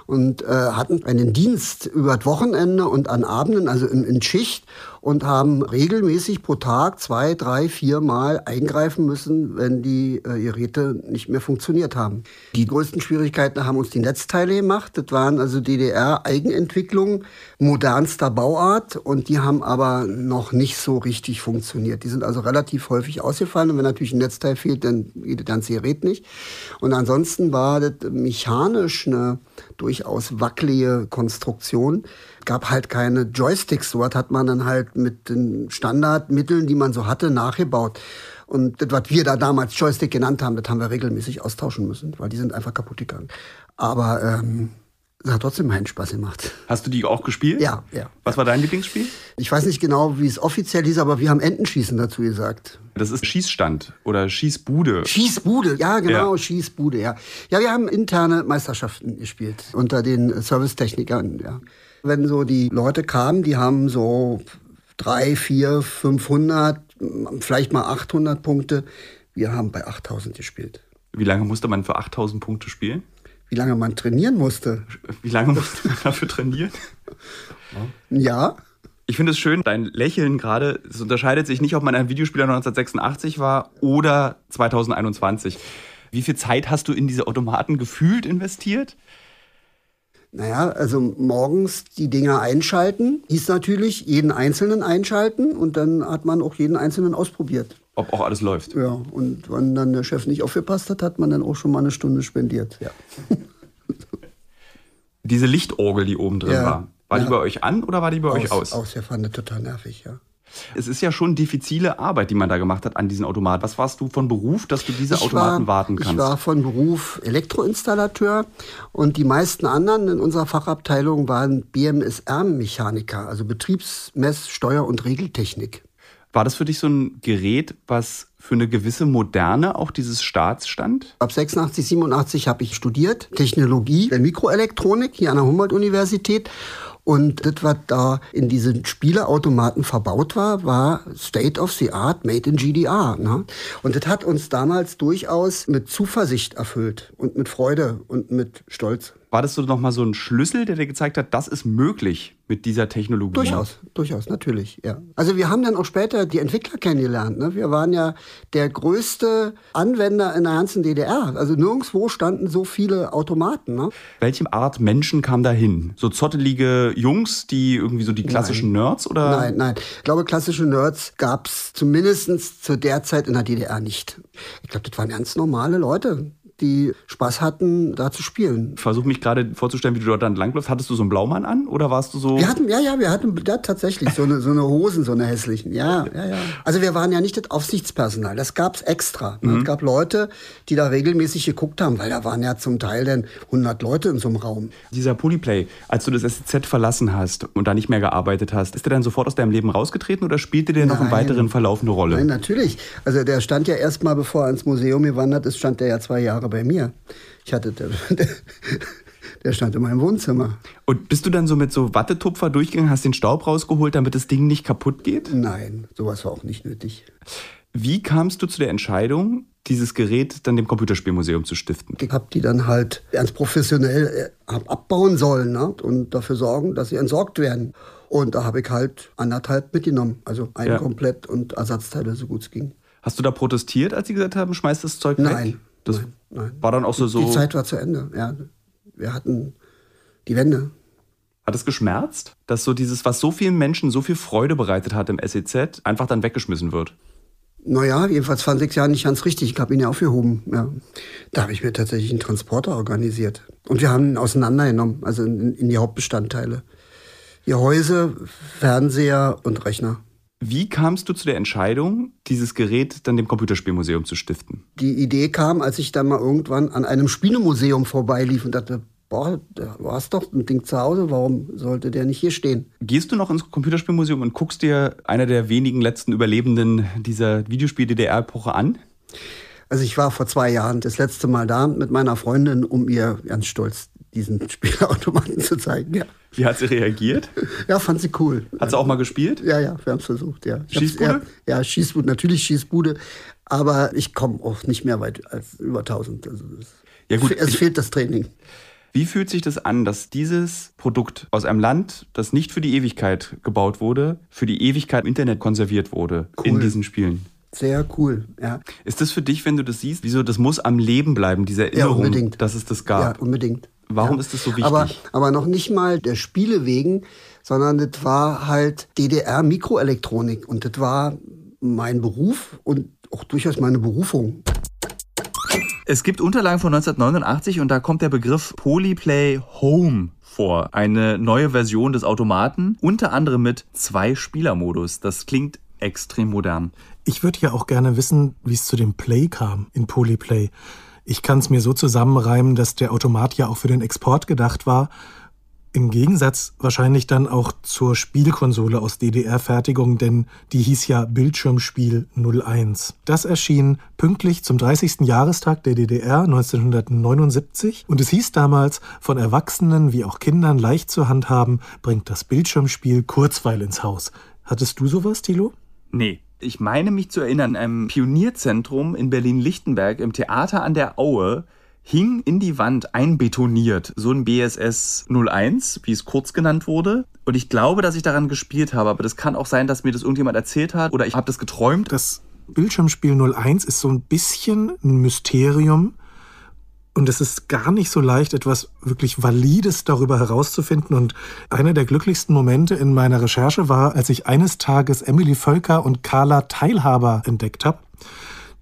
und äh, hatten einen Dienst über das Wochenende und an Abenden, also in, in Schicht und haben regelmäßig pro Tag zwei, drei, vier Mal eingreifen müssen, wenn die äh, Geräte nicht mehr funktioniert haben. Die größten Schwierigkeiten haben uns die Netzteile gemacht. Das waren also DDR-Eigenentwicklungen modernster Bauart und die haben aber noch nicht so richtig funktioniert. Die sind also relativ häufig ausgefallen und wenn natürlich ein Netzteil fehlt, dann geht das ganze Gerät nicht. Und ansonsten war das mechanisch eine durchaus wackelige Konstruktion gab halt keine Joysticks. Dort hat man dann halt mit den Standardmitteln, die man so hatte, nachgebaut. Und das, was wir da damals Joystick genannt haben, das haben wir regelmäßig austauschen müssen, weil die sind einfach kaputt gegangen. Aber ähm, das hat trotzdem meinen Spaß gemacht. Hast du die auch gespielt? Ja, ja. Was war dein Lieblingsspiel? Ich weiß nicht genau, wie es offiziell hieß, aber wir haben Entenschießen dazu gesagt. Das ist Schießstand oder Schießbude. Schießbude, ja, genau, ja. Schießbude, ja. Ja, wir haben interne Meisterschaften gespielt unter den Servicetechnikern, ja. Wenn so die Leute kamen, die haben so drei, vier, 500, vielleicht mal 800 Punkte. Wir haben bei 8000 gespielt. Wie lange musste man für 8000 Punkte spielen? Wie lange man trainieren musste. Wie lange musste man dafür trainieren? Ja. Ich finde es schön, dein Lächeln gerade, es unterscheidet sich nicht, ob man ein Videospieler 1986 war oder 2021. Wie viel Zeit hast du in diese Automaten gefühlt investiert? Naja, also morgens die Dinger einschalten, hieß natürlich jeden einzelnen einschalten und dann hat man auch jeden einzelnen ausprobiert. Ob auch alles läuft. Ja, und wenn dann der Chef nicht aufgepasst hat, hat man dann auch schon mal eine Stunde spendiert. Ja. Diese Lichtorgel, die oben drin Ja. war, war die Ja. bei euch an oder war die bei euch aus? Aus, der fand ich total nervig, ja. Es ist ja schon diffizile Arbeit, die man da gemacht hat an diesen Automaten. Was warst du von Beruf, dass du diese Ich Automaten war, warten kannst? Ich war von Beruf Elektroinstallateur und die meisten anderen in unserer Fachabteilung waren BMSR-Mechaniker, also Betriebsmess-, Steuer- und Regeltechnik. War das für dich so ein Gerät, was für eine gewisse Moderne auch dieses Staats stand? Ab 86, 87 habe ich studiert, Technologie der Mikroelektronik hier an der Humboldt-Universität. Und das, was da in diesen Spieleautomaten verbaut war, war State of the Art made in GDR. Ne? Und das hat uns damals durchaus mit Zuversicht erfüllt und mit Freude und mit Stolz. War das so nochmal so ein Schlüssel, der dir gezeigt hat, das ist möglich mit dieser Technologie? Durchaus, durchaus, natürlich, ja. Also wir haben dann auch später die Entwickler kennengelernt. Ne? Wir waren ja der größte Anwender in der ganzen DDR. Also nirgendwo standen so viele Automaten. Ne? Welche Art Menschen kam da hin? So zottelige Jungs, die irgendwie so die klassischen Nerds oder? Nein, nein. Ich glaube, klassische Nerds gab es zumindest zu der Zeit in der DDR nicht. Ich glaube, das waren ganz normale Leute, die Spaß hatten, da zu spielen. Ich versuche mich gerade vorzustellen, wie du dort dann langläufst. Hattest du so einen Blaumann an oder warst du so? Wir hatten, ja, ja, wir hatten ja, tatsächlich so eine, so eine Hosen, so eine hässlichen. Ja, ja, ja. Also wir waren ja nicht das Aufsichtspersonal, das gab's extra. Mhm. Es gab Leute, die da regelmäßig geguckt haben, weil da waren ja zum Teil dann 100 Leute in so einem Raum. Dieser Polyplay, als du das SZ verlassen hast und da nicht mehr gearbeitet hast, ist der dann sofort aus deinem Leben rausgetreten oder spielte der noch im Nein. weiteren Verlauf eine Rolle? Nein, natürlich. Also der stand ja erst mal, bevor er ins Museum gewandert ist, stand der ja zwei Jahre bei mir. Ich hatte, der, der, stand in meinem Wohnzimmer. Und bist du dann so mit so Wattetupfer durchgegangen, hast den Staub rausgeholt, damit das Ding nicht kaputt geht? Nein, sowas war auch nicht nötig. Wie kamst du zu der Entscheidung, dieses Gerät dann dem Computerspielmuseum zu stiften? Ich habe die dann halt ganz professionell äh, abbauen sollen ne? und dafür sorgen, dass sie entsorgt werden. Und da habe ich halt anderthalb mitgenommen. Also ein Ja. komplett und Ersatzteile, so gut es ging. Hast du da protestiert, als sie gesagt haben, schmeiß das Zeug weg? Nein, Das nein, nein. war dann auch so, so Die Zeit war zu Ende. Ja, wir hatten die Wende. hat es geschmerzt, dass so dieses, was so vielen Menschen so viel Freude bereitet hat im SEZ, einfach dann weggeschmissen wird? Naja, jedenfalls 20 Jahre nicht ganz richtig. Ich habe ihn ja aufgehoben. Ja. Da habe ich mir tatsächlich einen Transporter organisiert. Und wir haben ihn auseinandergenommen, also in, in die Hauptbestandteile. Gehäuse, Fernseher und Rechner. Wie kamst du zu der Entscheidung, dieses Gerät dann dem Computerspielmuseum zu stiften? Die Idee kam, als ich dann mal irgendwann an einem Spielemuseum vorbeilief und dachte, boah, da war es doch ein Ding zu Hause, warum sollte der nicht hier stehen? Gehst du noch ins Computerspielmuseum und guckst dir einer der wenigen letzten Überlebenden dieser Videospiel-DDR-Epoche an? Also ich war vor zwei Jahren das letzte Mal da mit meiner Freundin, um ihr ganz stolz diesen Spielautomaten zu zeigen. Ja, Wie hat sie reagiert? ja fand sie cool. Hat sie auch mal gespielt? Ja, ja, wir haben es versucht, ja. Schießbude? Ja, ja, Schießbude, natürlich Schießbude. Aber ich komme auch nicht mehr weit als über 1000. Also es, Ja, gut. es fehlt das Training. Wie fühlt sich das an, dass dieses Produkt aus einem Land, das nicht für die Ewigkeit gebaut wurde, für die Ewigkeit im Internet konserviert wurde in Cool. diesen Spielen? Sehr cool, ja. Ist das für dich, wenn du das siehst, wieso das muss am Leben bleiben, diese Erinnerung, unbedingt. dass es das Ja, gab? unbedingt. Warum ja. ist das so wichtig? Aber, aber noch nicht mal der Spiele wegen, sondern das war halt DDR-Mikroelektronik. Und das war mein Beruf und auch durchaus meine Berufung. Es gibt Unterlagen von 1989 und da kommt der Begriff Polyplay Home vor. Eine neue Version des Automaten, unter anderem mit zwei Spielermodus. Das klingt extrem modern. Ich würde ja auch gerne wissen, wie es zu dem Play kam in Polyplay. Ich kann es mir so zusammenreimen, dass der Automat ja auch für den Export gedacht war. Im Gegensatz wahrscheinlich dann auch zur Spielkonsole aus DDR-Fertigung, denn die hieß ja Bildschirmspiel 01. Das erschien pünktlich zum 30. Jahrestag der DDR 1979 und es hieß damals, von Erwachsenen wie auch Kindern leicht zu handhaben, bringt das Bildschirmspiel Kurzweil ins Haus. Hattest du sowas, Thilo? Nee. Ich meine mich zu erinnern, in einem Pionierzentrum in Berlin-Lichtenberg im Theater an der Aue hing in die Wand einbetoniert, so ein BSS 01, wie es kurz genannt wurde. Und ich glaube, dass ich daran gespielt habe, aber das kann auch sein, dass mir das irgendjemand erzählt hat oder ich habe das geträumt. Das Bildschirmspiel 01 ist so ein bisschen ein Mysterium. Und es ist gar nicht so leicht, etwas wirklich Valides darüber herauszufinden. Und einer der glücklichsten Momente in meiner Recherche war, als ich eines Tages Emily Völker und Carla Teilhaber entdeckt habe.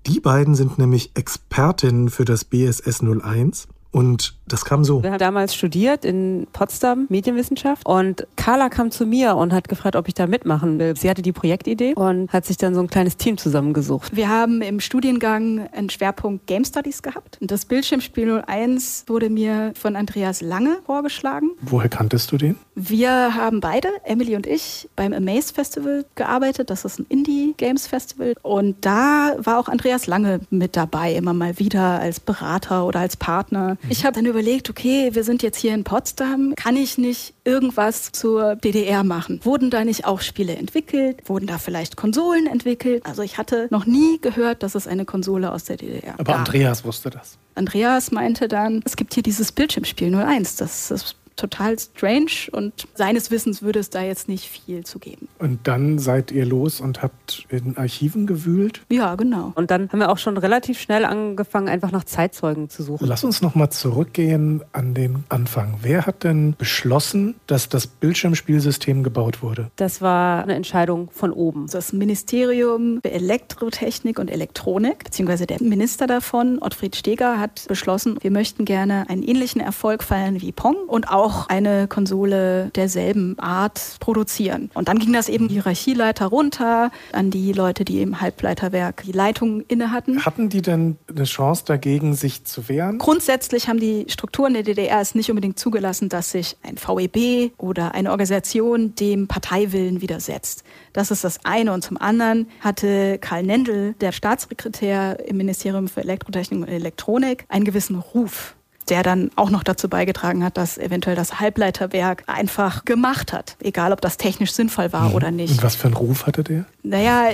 Die beiden sind nämlich Expertinnen für das BSS 01 und das kam so. Wir haben damals studiert in Potsdam Medienwissenschaft und Carla kam zu mir und hat gefragt, ob ich da mitmachen will. Sie hatte die Projektidee und hat sich dann so ein kleines Team zusammengesucht. Wir haben im Studiengang einen Schwerpunkt Game Studies gehabt. Und das Bildschirmspiel 01 wurde mir von Andreas Lange vorgeschlagen. Woher kanntest du den? Wir haben beide, Emily und ich, beim Amaze Festival gearbeitet. Das ist ein Indie Games Festival. Und da war auch Andreas Lange mit dabei, immer mal wieder als Berater oder als Partner. Ich habe dann überlegt, okay, wir sind jetzt hier in Potsdam, kann ich nicht irgendwas zur DDR machen? Wurden da nicht auch Spiele entwickelt? Wurden da vielleicht Konsolen entwickelt? Also ich hatte noch nie gehört, dass es eine Konsole aus der DDR Aber gab. Andreas wusste das. Andreas meinte dann, es gibt hier dieses Bildschirmspiel 01, das ist total strange und seines Wissens würde es da jetzt nicht viel zu geben. Und dann seid ihr los und habt in Archiven gewühlt. Ja, genau. Und dann haben wir auch schon relativ schnell angefangen, einfach nach Zeitzeugen zu suchen. Lass uns noch mal zurückgehen an den Anfang. Wer hat denn beschlossen, dass das Bildschirmspielsystem gebaut wurde? Das war eine Entscheidung von oben. Das Ministerium für Elektrotechnik und Elektronik, beziehungsweise der Minister davon, Ottfried Steger, hat beschlossen, wir möchten gerne einen ähnlichen Erfolg feiern wie Pong und auch eine Konsole derselben Art produzieren. Und dann ging das eben die Hierarchieleiter runter an die Leute, die im Halbleiterwerk die Leitung inne hatten. Hatten die denn eine Chance dagegen, sich zu wehren? Grundsätzlich haben die Strukturen der DDR es nicht unbedingt zugelassen, dass sich ein VEB oder eine Organisation dem Parteiwillen widersetzt. Das ist das eine. Und zum anderen hatte Karl Nendel, der Staatssekretär im Ministerium für Elektrotechnik und Elektronik, einen gewissen Ruf der dann auch noch dazu beigetragen hat, dass eventuell das Halbleiterwerk einfach gemacht hat. Egal, ob das technisch sinnvoll war oder nicht. Und was für einen Ruf hatte der? Naja,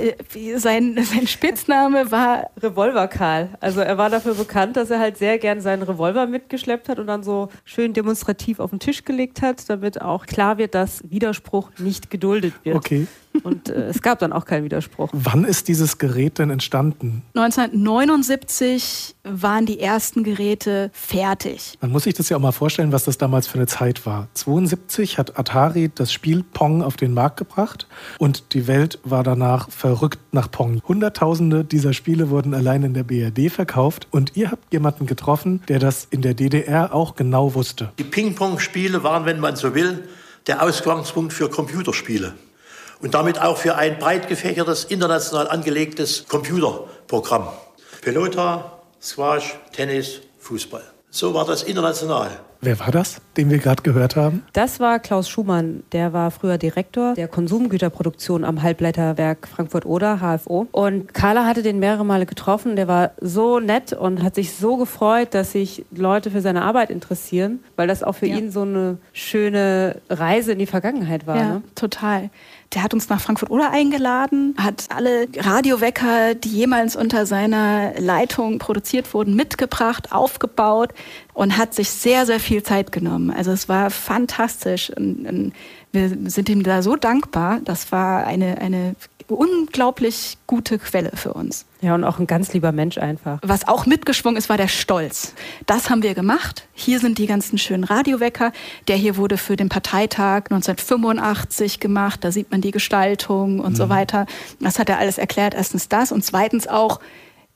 sein, sein Spitzname war Revolver Karl. Also er war dafür bekannt, dass er halt sehr gern seinen Revolver mitgeschleppt hat und dann so schön demonstrativ auf den Tisch gelegt hat, damit auch klar wird, dass Widerspruch nicht geduldet wird. Okay. Und äh, es gab dann auch keinen Widerspruch. Wann ist dieses Gerät denn entstanden? 1979 waren die ersten Geräte fertig. Man muss sich das ja auch mal vorstellen, was das damals für eine Zeit war. 72 hat Atari das Spiel Pong auf den Markt gebracht und die Welt war danach verrückt nach Pong. Hunderttausende dieser Spiele wurden allein in der BRD verkauft und ihr habt jemanden getroffen, der das in der DDR auch genau wusste. Die Ping-Pong-Spiele waren, wenn man so will, der Ausgangspunkt für Computerspiele und damit auch für ein breit gefächertes, international angelegtes Computerprogramm. Pelota, Squash, Tennis, Fußball. So war das international. Wer war das, den wir gerade gehört haben? Das war Klaus Schumann. Der war früher Direktor der Konsumgüterproduktion am Halbleiterwerk Frankfurt-Oder, HFO. Und Carla hatte den mehrere Male getroffen. Der war so nett und hat sich so gefreut, dass sich Leute für seine Arbeit interessieren, weil das auch für Ja. ihn so eine schöne Reise in die Vergangenheit war. Ja, Ne? total. Der hat uns nach Frankfurt-Oder eingeladen, hat alle Radiowecker, die jemals unter seiner Leitung produziert wurden, mitgebracht, aufgebaut und hat sich sehr, sehr viel Zeit genommen. Also es war fantastisch. Und, und wir sind ihm da so dankbar. Das war eine, eine unglaublich gute Quelle für uns. Ja, und auch ein ganz lieber Mensch einfach. Was auch mitgeschwungen ist, war der Stolz. Das haben wir gemacht. Hier sind die ganzen schönen Radiowecker. Der hier wurde für den Parteitag 1985 gemacht. Da sieht man die Gestaltung und so weiter. Das hat er alles erklärt. Erstens das und zweitens auch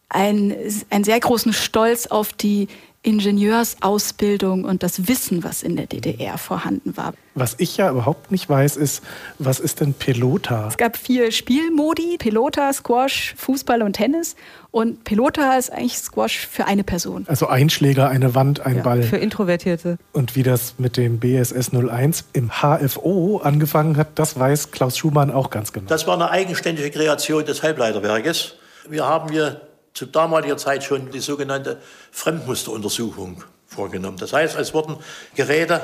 ein, einen sehr großen Stolz auf die Ingenieursausbildung und das Wissen, was in der DDR vorhanden war. Was ich ja überhaupt nicht weiß, ist, was ist denn Pelota? Es gab vier Spielmodi, Pelota, Squash, Fußball und Tennis. Und Pelota ist eigentlich Squash für eine Person. Also ein Schläger, eine Wand, ein Ball. Für Introvertierte. Und wie das mit dem BSS 01 im HFO angefangen hat, das weiß Klaus Schumann auch ganz genau. Das war eine eigenständige Kreation des Halbleiterwerkes. Wir haben hier zu damaliger Zeit schon die sogenannte Fremdmusteruntersuchung vorgenommen. Das heißt, es wurden Geräte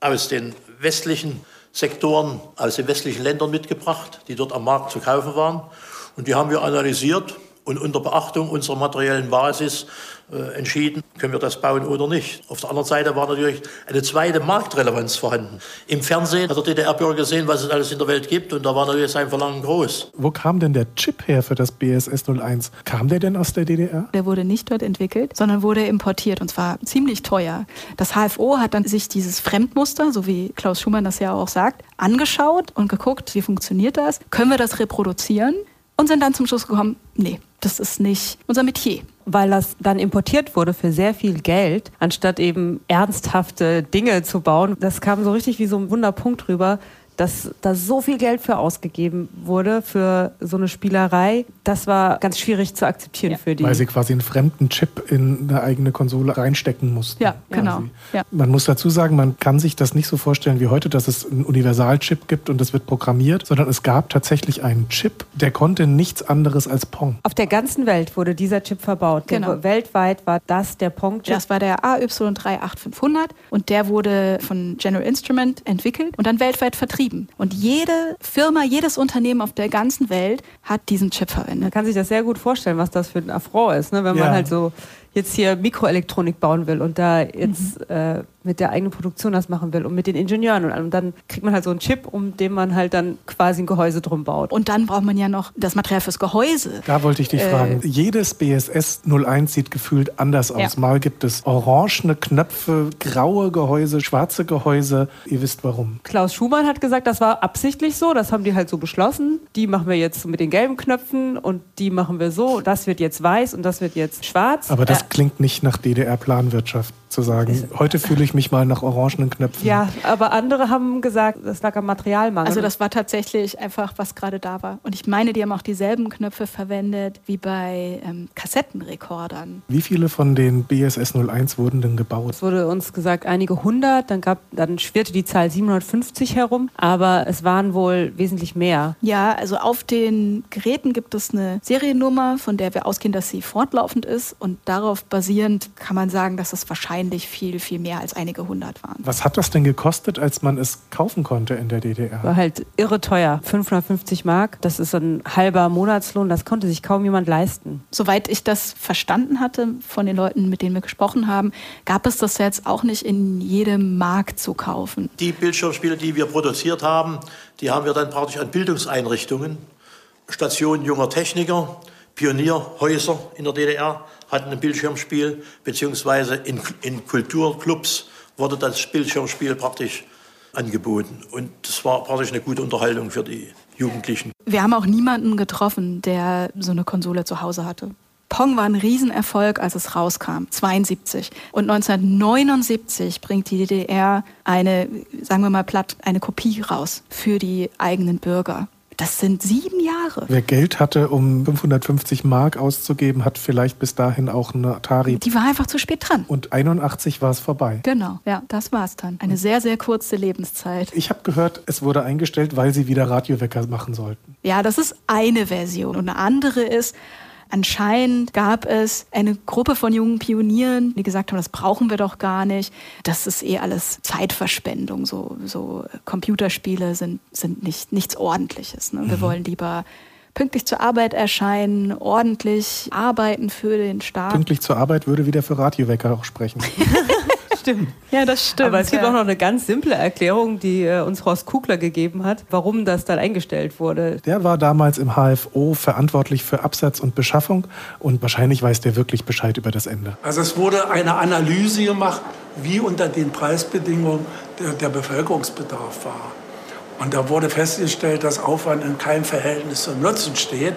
aus den westlichen Sektoren, aus den westlichen Ländern mitgebracht, die dort am Markt zu kaufen waren. Und die haben wir analysiert und unter Beachtung unserer materiellen Basis entschieden, können wir das bauen oder nicht. Auf der anderen Seite war natürlich eine zweite Marktrelevanz vorhanden. Im Fernsehen hat der DDR-Bürger gesehen, was es alles in der Welt gibt und da war natürlich sein Verlangen groß. Wo kam denn der Chip her für das BSS 01? Kam der denn aus der DDR? Der wurde nicht dort entwickelt, sondern wurde importiert und zwar ziemlich teuer. Das HFO hat dann sich dieses Fremdmuster, so wie Klaus Schumann das ja auch sagt, angeschaut und geguckt, wie funktioniert das? Können wir das reproduzieren? Und sind dann zum Schluss gekommen, nee, das ist nicht unser Metier weil das dann importiert wurde für sehr viel Geld, anstatt eben ernsthafte Dinge zu bauen. Das kam so richtig wie so ein Wunderpunkt rüber, dass da so viel Geld für ausgegeben wurde für so eine Spielerei, das war ganz schwierig zu akzeptieren ja. für die. Weil sie quasi einen fremden Chip in eine eigene Konsole reinstecken mussten. Ja, genau. Ja. Man muss dazu sagen, man kann sich das nicht so vorstellen wie heute, dass es einen Universalchip gibt und das wird programmiert, sondern es gab tatsächlich einen Chip, der konnte nichts anderes als Pong. Auf der ganzen Welt wurde dieser Chip verbaut. Genau. weltweit war das der Pong-Chip. Das war der AY38500 und der wurde von General Instrument entwickelt und dann weltweit vertrieben betrieben. Und jede Firma, jedes Unternehmen auf der ganzen Welt hat diesen Chip verwendet. Man kann sich das sehr gut vorstellen, was das für ein Affront ist, ne? wenn ja. man halt so jetzt hier Mikroelektronik bauen will und da jetzt mhm. äh, mit der eigenen Produktion das machen will und mit den Ingenieuren und, und dann kriegt man halt so einen Chip, um den man halt dann quasi ein Gehäuse drum baut. Und dann braucht man ja noch das Material fürs Gehäuse. Da wollte ich dich äh, fragen. Jedes BSS 01 sieht gefühlt anders aus. Ja. Mal gibt es orangene Knöpfe, graue Gehäuse, schwarze Gehäuse. Ihr wisst warum. Klaus Schumann hat gesagt, das war absichtlich so. Das haben die halt so beschlossen. Die machen wir jetzt mit den gelben Knöpfen und die machen wir so. Das wird jetzt weiß und das wird jetzt schwarz. Aber das klingt nicht nach DDR-Planwirtschaft zu sagen. Heute fühle ich mich mal nach orangenen Knöpfen. Ja, aber andere haben gesagt, das lag am Materialmangel. Also das war tatsächlich einfach, was gerade da war. Und ich meine, die haben auch dieselben Knöpfe verwendet wie bei ähm, Kassettenrekordern. Wie viele von den BSS 01 wurden denn gebaut? Es wurde uns gesagt, einige hundert, dann, gab, dann schwirrte die Zahl 750 herum, aber es waren wohl wesentlich mehr. Ja, also auf den Geräten gibt es eine Seriennummer, von der wir ausgehen, dass sie fortlaufend ist und darauf basierend kann man sagen, dass es wahrscheinlich wahrscheinlich viel, viel mehr als einige hundert waren. Was hat das denn gekostet, als man es kaufen konnte in der DDR? War halt irre teuer. 550 Mark, das ist ein halber Monatslohn, das konnte sich kaum jemand leisten. Soweit ich das verstanden hatte von den Leuten, mit denen wir gesprochen haben, gab es das jetzt auch nicht in jedem Markt zu kaufen. Die Bildschirmspiele, die wir produziert haben, die haben wir dann praktisch an Bildungseinrichtungen, Stationen junger Techniker, Pionierhäuser in der DDR hatten ein Bildschirmspiel, beziehungsweise in, in Kulturclubs wurde das Bildschirmspiel praktisch angeboten. Und das war praktisch eine gute Unterhaltung für die Jugendlichen. Wir haben auch niemanden getroffen, der so eine Konsole zu Hause hatte. Pong war ein Riesenerfolg, als es rauskam, 72. Und 1979 bringt die DDR eine, sagen wir mal platt, eine Kopie raus für die eigenen Bürger. Das sind sieben Jahre. Wer Geld hatte, um 550 Mark auszugeben, hat vielleicht bis dahin auch eine Atari. Die war einfach zu spät dran. Und 81 war es vorbei. Genau, ja, das war es dann. Eine sehr, sehr kurze Lebenszeit. Ich habe gehört, es wurde eingestellt, weil sie wieder Radiowecker machen sollten. Ja, das ist eine Version. Und eine andere ist, Anscheinend gab es eine Gruppe von jungen Pionieren, die gesagt haben, das brauchen wir doch gar nicht. Das ist eh alles Zeitverspendung. So, so Computerspiele sind, sind nicht, nichts Ordentliches. Ne? Wir mhm. wollen lieber pünktlich zur Arbeit erscheinen, ordentlich arbeiten für den Staat. Pünktlich zur Arbeit würde wieder für Radiowecker auch sprechen. stimmt. Ja, das stimmt. Aber es gibt ja. auch noch eine ganz simple Erklärung, die äh, uns Horst Kugler gegeben hat, warum das dann eingestellt wurde. Der war damals im HFO verantwortlich für Absatz und Beschaffung und wahrscheinlich weiß der wirklich Bescheid über das Ende. Also es wurde eine Analyse gemacht, wie unter den Preisbedingungen der, der Bevölkerungsbedarf war. Und da wurde festgestellt, dass Aufwand in keinem Verhältnis zum Nutzen steht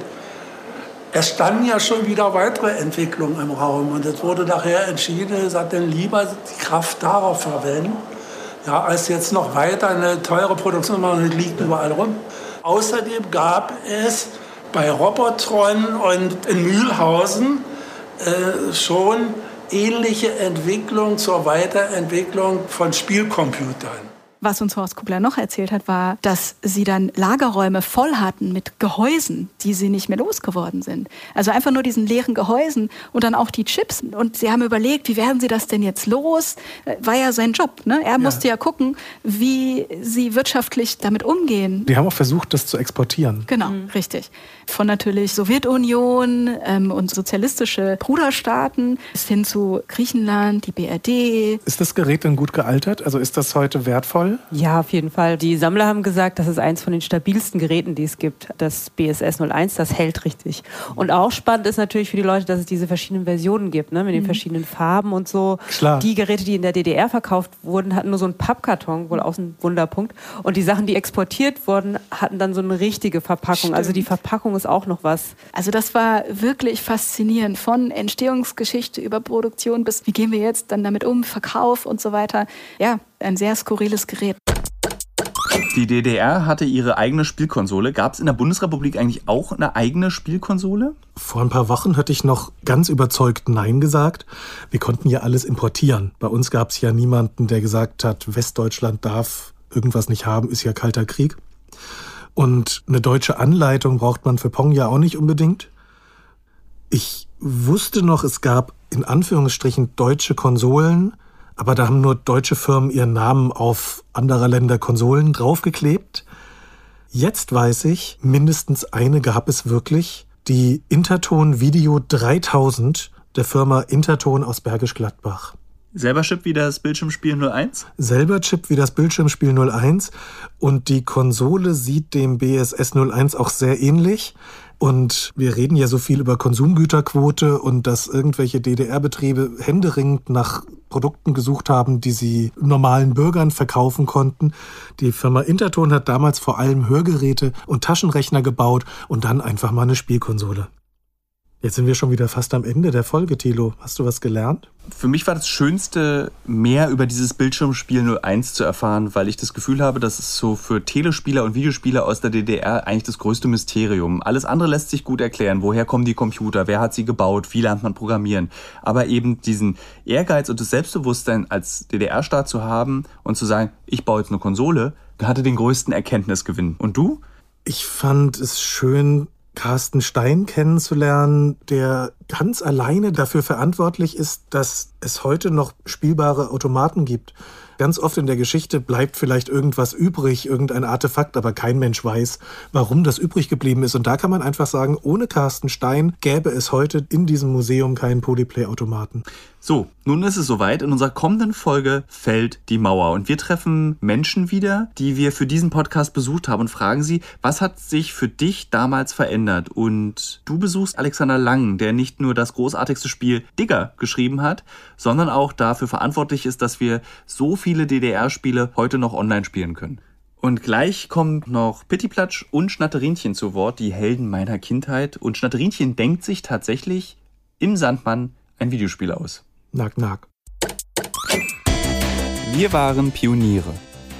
es standen ja schon wieder weitere Entwicklungen im Raum und es wurde nachher entschieden, sagt dann lieber die Kraft darauf verwenden, ja, als jetzt noch weiter eine teure Produktion machen, das liegt überall rum. Außerdem gab es bei Robotron und in Mühlhausen äh, schon ähnliche Entwicklungen zur Weiterentwicklung von Spielcomputern. Was uns Horst Kubler noch erzählt hat, war, dass sie dann Lagerräume voll hatten mit Gehäusen, die sie nicht mehr losgeworden sind. Also einfach nur diesen leeren Gehäusen und dann auch die Chips. Und sie haben überlegt, wie werden sie das denn jetzt los? Äh, war ja sein Job. Ne? Er musste ja gucken, wie sie wirtschaftlich damit umgehen. Die haben auch versucht, das zu exportieren. Genau, mhm. richtig. Von natürlich Sowjetunion ähm, und sozialistische Bruderstaaten bis hin zu Griechenland, die BRD. Ist das Gerät denn gut gealtert? Also ist das heute wertvoll? Ja, auf jeden Fall. Die Sammler haben gesagt, das ist eins von den stabilsten Geräten, die es gibt. Das BSS 01, das hält richtig. Und auch spannend ist natürlich für die Leute, dass es diese verschiedenen Versionen gibt, ne? mit den mhm. verschiedenen Farben und so. Klar. Die Geräte, die in der DDR verkauft wurden, hatten nur so einen Pappkarton, wohl auch ein Wunderpunkt. Und die Sachen, die exportiert wurden, hatten dann so eine richtige Verpackung. Stimmt. Also die Verpackung ist auch noch was. Also das war wirklich faszinierend. Von Entstehungsgeschichte über Produktion bis wie gehen wir jetzt dann damit um, Verkauf und so weiter. Ja, ein sehr skurriles Gerät. Die DDR hatte ihre eigene Spielkonsole. Gab es in der Bundesrepublik eigentlich auch eine eigene Spielkonsole? Vor ein paar Wochen hatte ich noch ganz überzeugt Nein gesagt. Wir konnten ja alles importieren. Bei uns gab es ja niemanden, der gesagt hat, Westdeutschland darf irgendwas nicht haben, ist ja kalter Krieg. Und eine deutsche Anleitung braucht man für Pong ja auch nicht unbedingt. Ich wusste noch, es gab in Anführungsstrichen deutsche Konsolen, aber da haben nur deutsche Firmen ihren Namen auf anderer Länder Konsolen draufgeklebt. Jetzt weiß ich, mindestens eine gab es wirklich, die Interton Video 3000 der Firma Interton aus Bergisch Gladbach. Selber Chip wie das Bildschirmspiel 01? Selber Chip wie das Bildschirmspiel 01 und die Konsole sieht dem BSS 01 auch sehr ähnlich. Und wir reden ja so viel über Konsumgüterquote und dass irgendwelche DDR-Betriebe händeringend nach Produkten gesucht haben, die sie normalen Bürgern verkaufen konnten. Die Firma Interton hat damals vor allem Hörgeräte und Taschenrechner gebaut und dann einfach mal eine Spielkonsole. Jetzt sind wir schon wieder fast am Ende der Folge, Thilo. Hast du was gelernt? Für mich war das Schönste, mehr über dieses Bildschirmspiel 01 zu erfahren, weil ich das Gefühl habe, dass es so für Telespieler und Videospieler aus der DDR eigentlich das größte Mysterium. Alles andere lässt sich gut erklären. Woher kommen die Computer? Wer hat sie gebaut? Wie lernt man programmieren? Aber eben diesen Ehrgeiz und das Selbstbewusstsein als DDR-Staat zu haben und zu sagen, ich baue jetzt eine Konsole, hatte den größten Erkenntnisgewinn. Und du? Ich fand es schön, Carsten Stein kennenzulernen, der ganz alleine dafür verantwortlich ist, dass es heute noch spielbare Automaten gibt. Ganz oft in der Geschichte bleibt vielleicht irgendwas übrig, irgendein Artefakt, aber kein Mensch weiß, warum das übrig geblieben ist. Und da kann man einfach sagen, ohne Carsten Stein gäbe es heute in diesem Museum keinen Polyplay-Automaten. So, nun ist es soweit. In unserer kommenden Folge fällt die Mauer und wir treffen Menschen wieder, die wir für diesen Podcast besucht haben und fragen sie, was hat sich für dich damals verändert? Und du besuchst Alexander Lang, der nicht nur das großartigste Spiel Digger geschrieben hat, sondern auch dafür verantwortlich ist, dass wir so viele DDR-Spiele heute noch online spielen können. Und gleich kommen noch Pittiplatsch und Schnatterinchen zu Wort, die Helden meiner Kindheit. Und Schnatterinchen denkt sich tatsächlich im Sandmann ein Videospiel aus. Nack, nack. Wir waren Pioniere.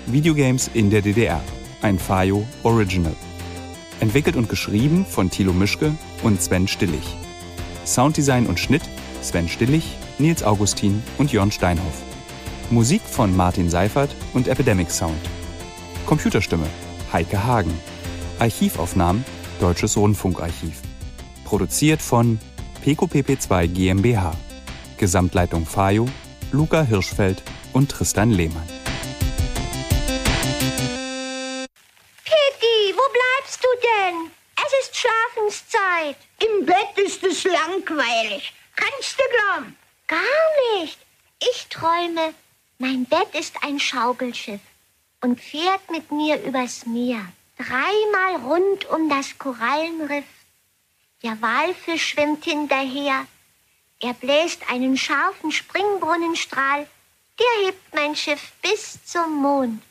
Videogames in der DDR. Ein Fayo Original. Entwickelt und geschrieben von Thilo Mischke und Sven Stillig. Sounddesign und Schnitt Sven Stillig, Nils Augustin und Jörn Steinhoff. Musik von Martin Seifert und Epidemic Sound. Computerstimme Heike Hagen. Archivaufnahmen Deutsches Rundfunkarchiv. Produziert von PQPP2 GmbH. Gesamtleitung Fayo, Luca Hirschfeld und Tristan Lehmann. Kitty, wo bleibst du denn? Es ist Schlafenszeit. Im Bett ist es langweilig. Kannst du glauben? Gar nicht. Ich träume, mein Bett ist ein Schaukelschiff und fährt mit mir übers Meer. Dreimal rund um das Korallenriff. Der Walfisch schwimmt hinterher er bläst einen scharfen Springbrunnenstrahl, der hebt mein Schiff bis zum Mond.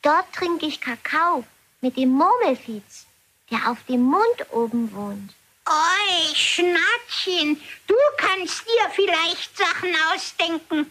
Dort trinke ich Kakao mit dem Murmelfiez, der auf dem Mond oben wohnt. Oi, Schnattchen, du kannst dir vielleicht Sachen ausdenken.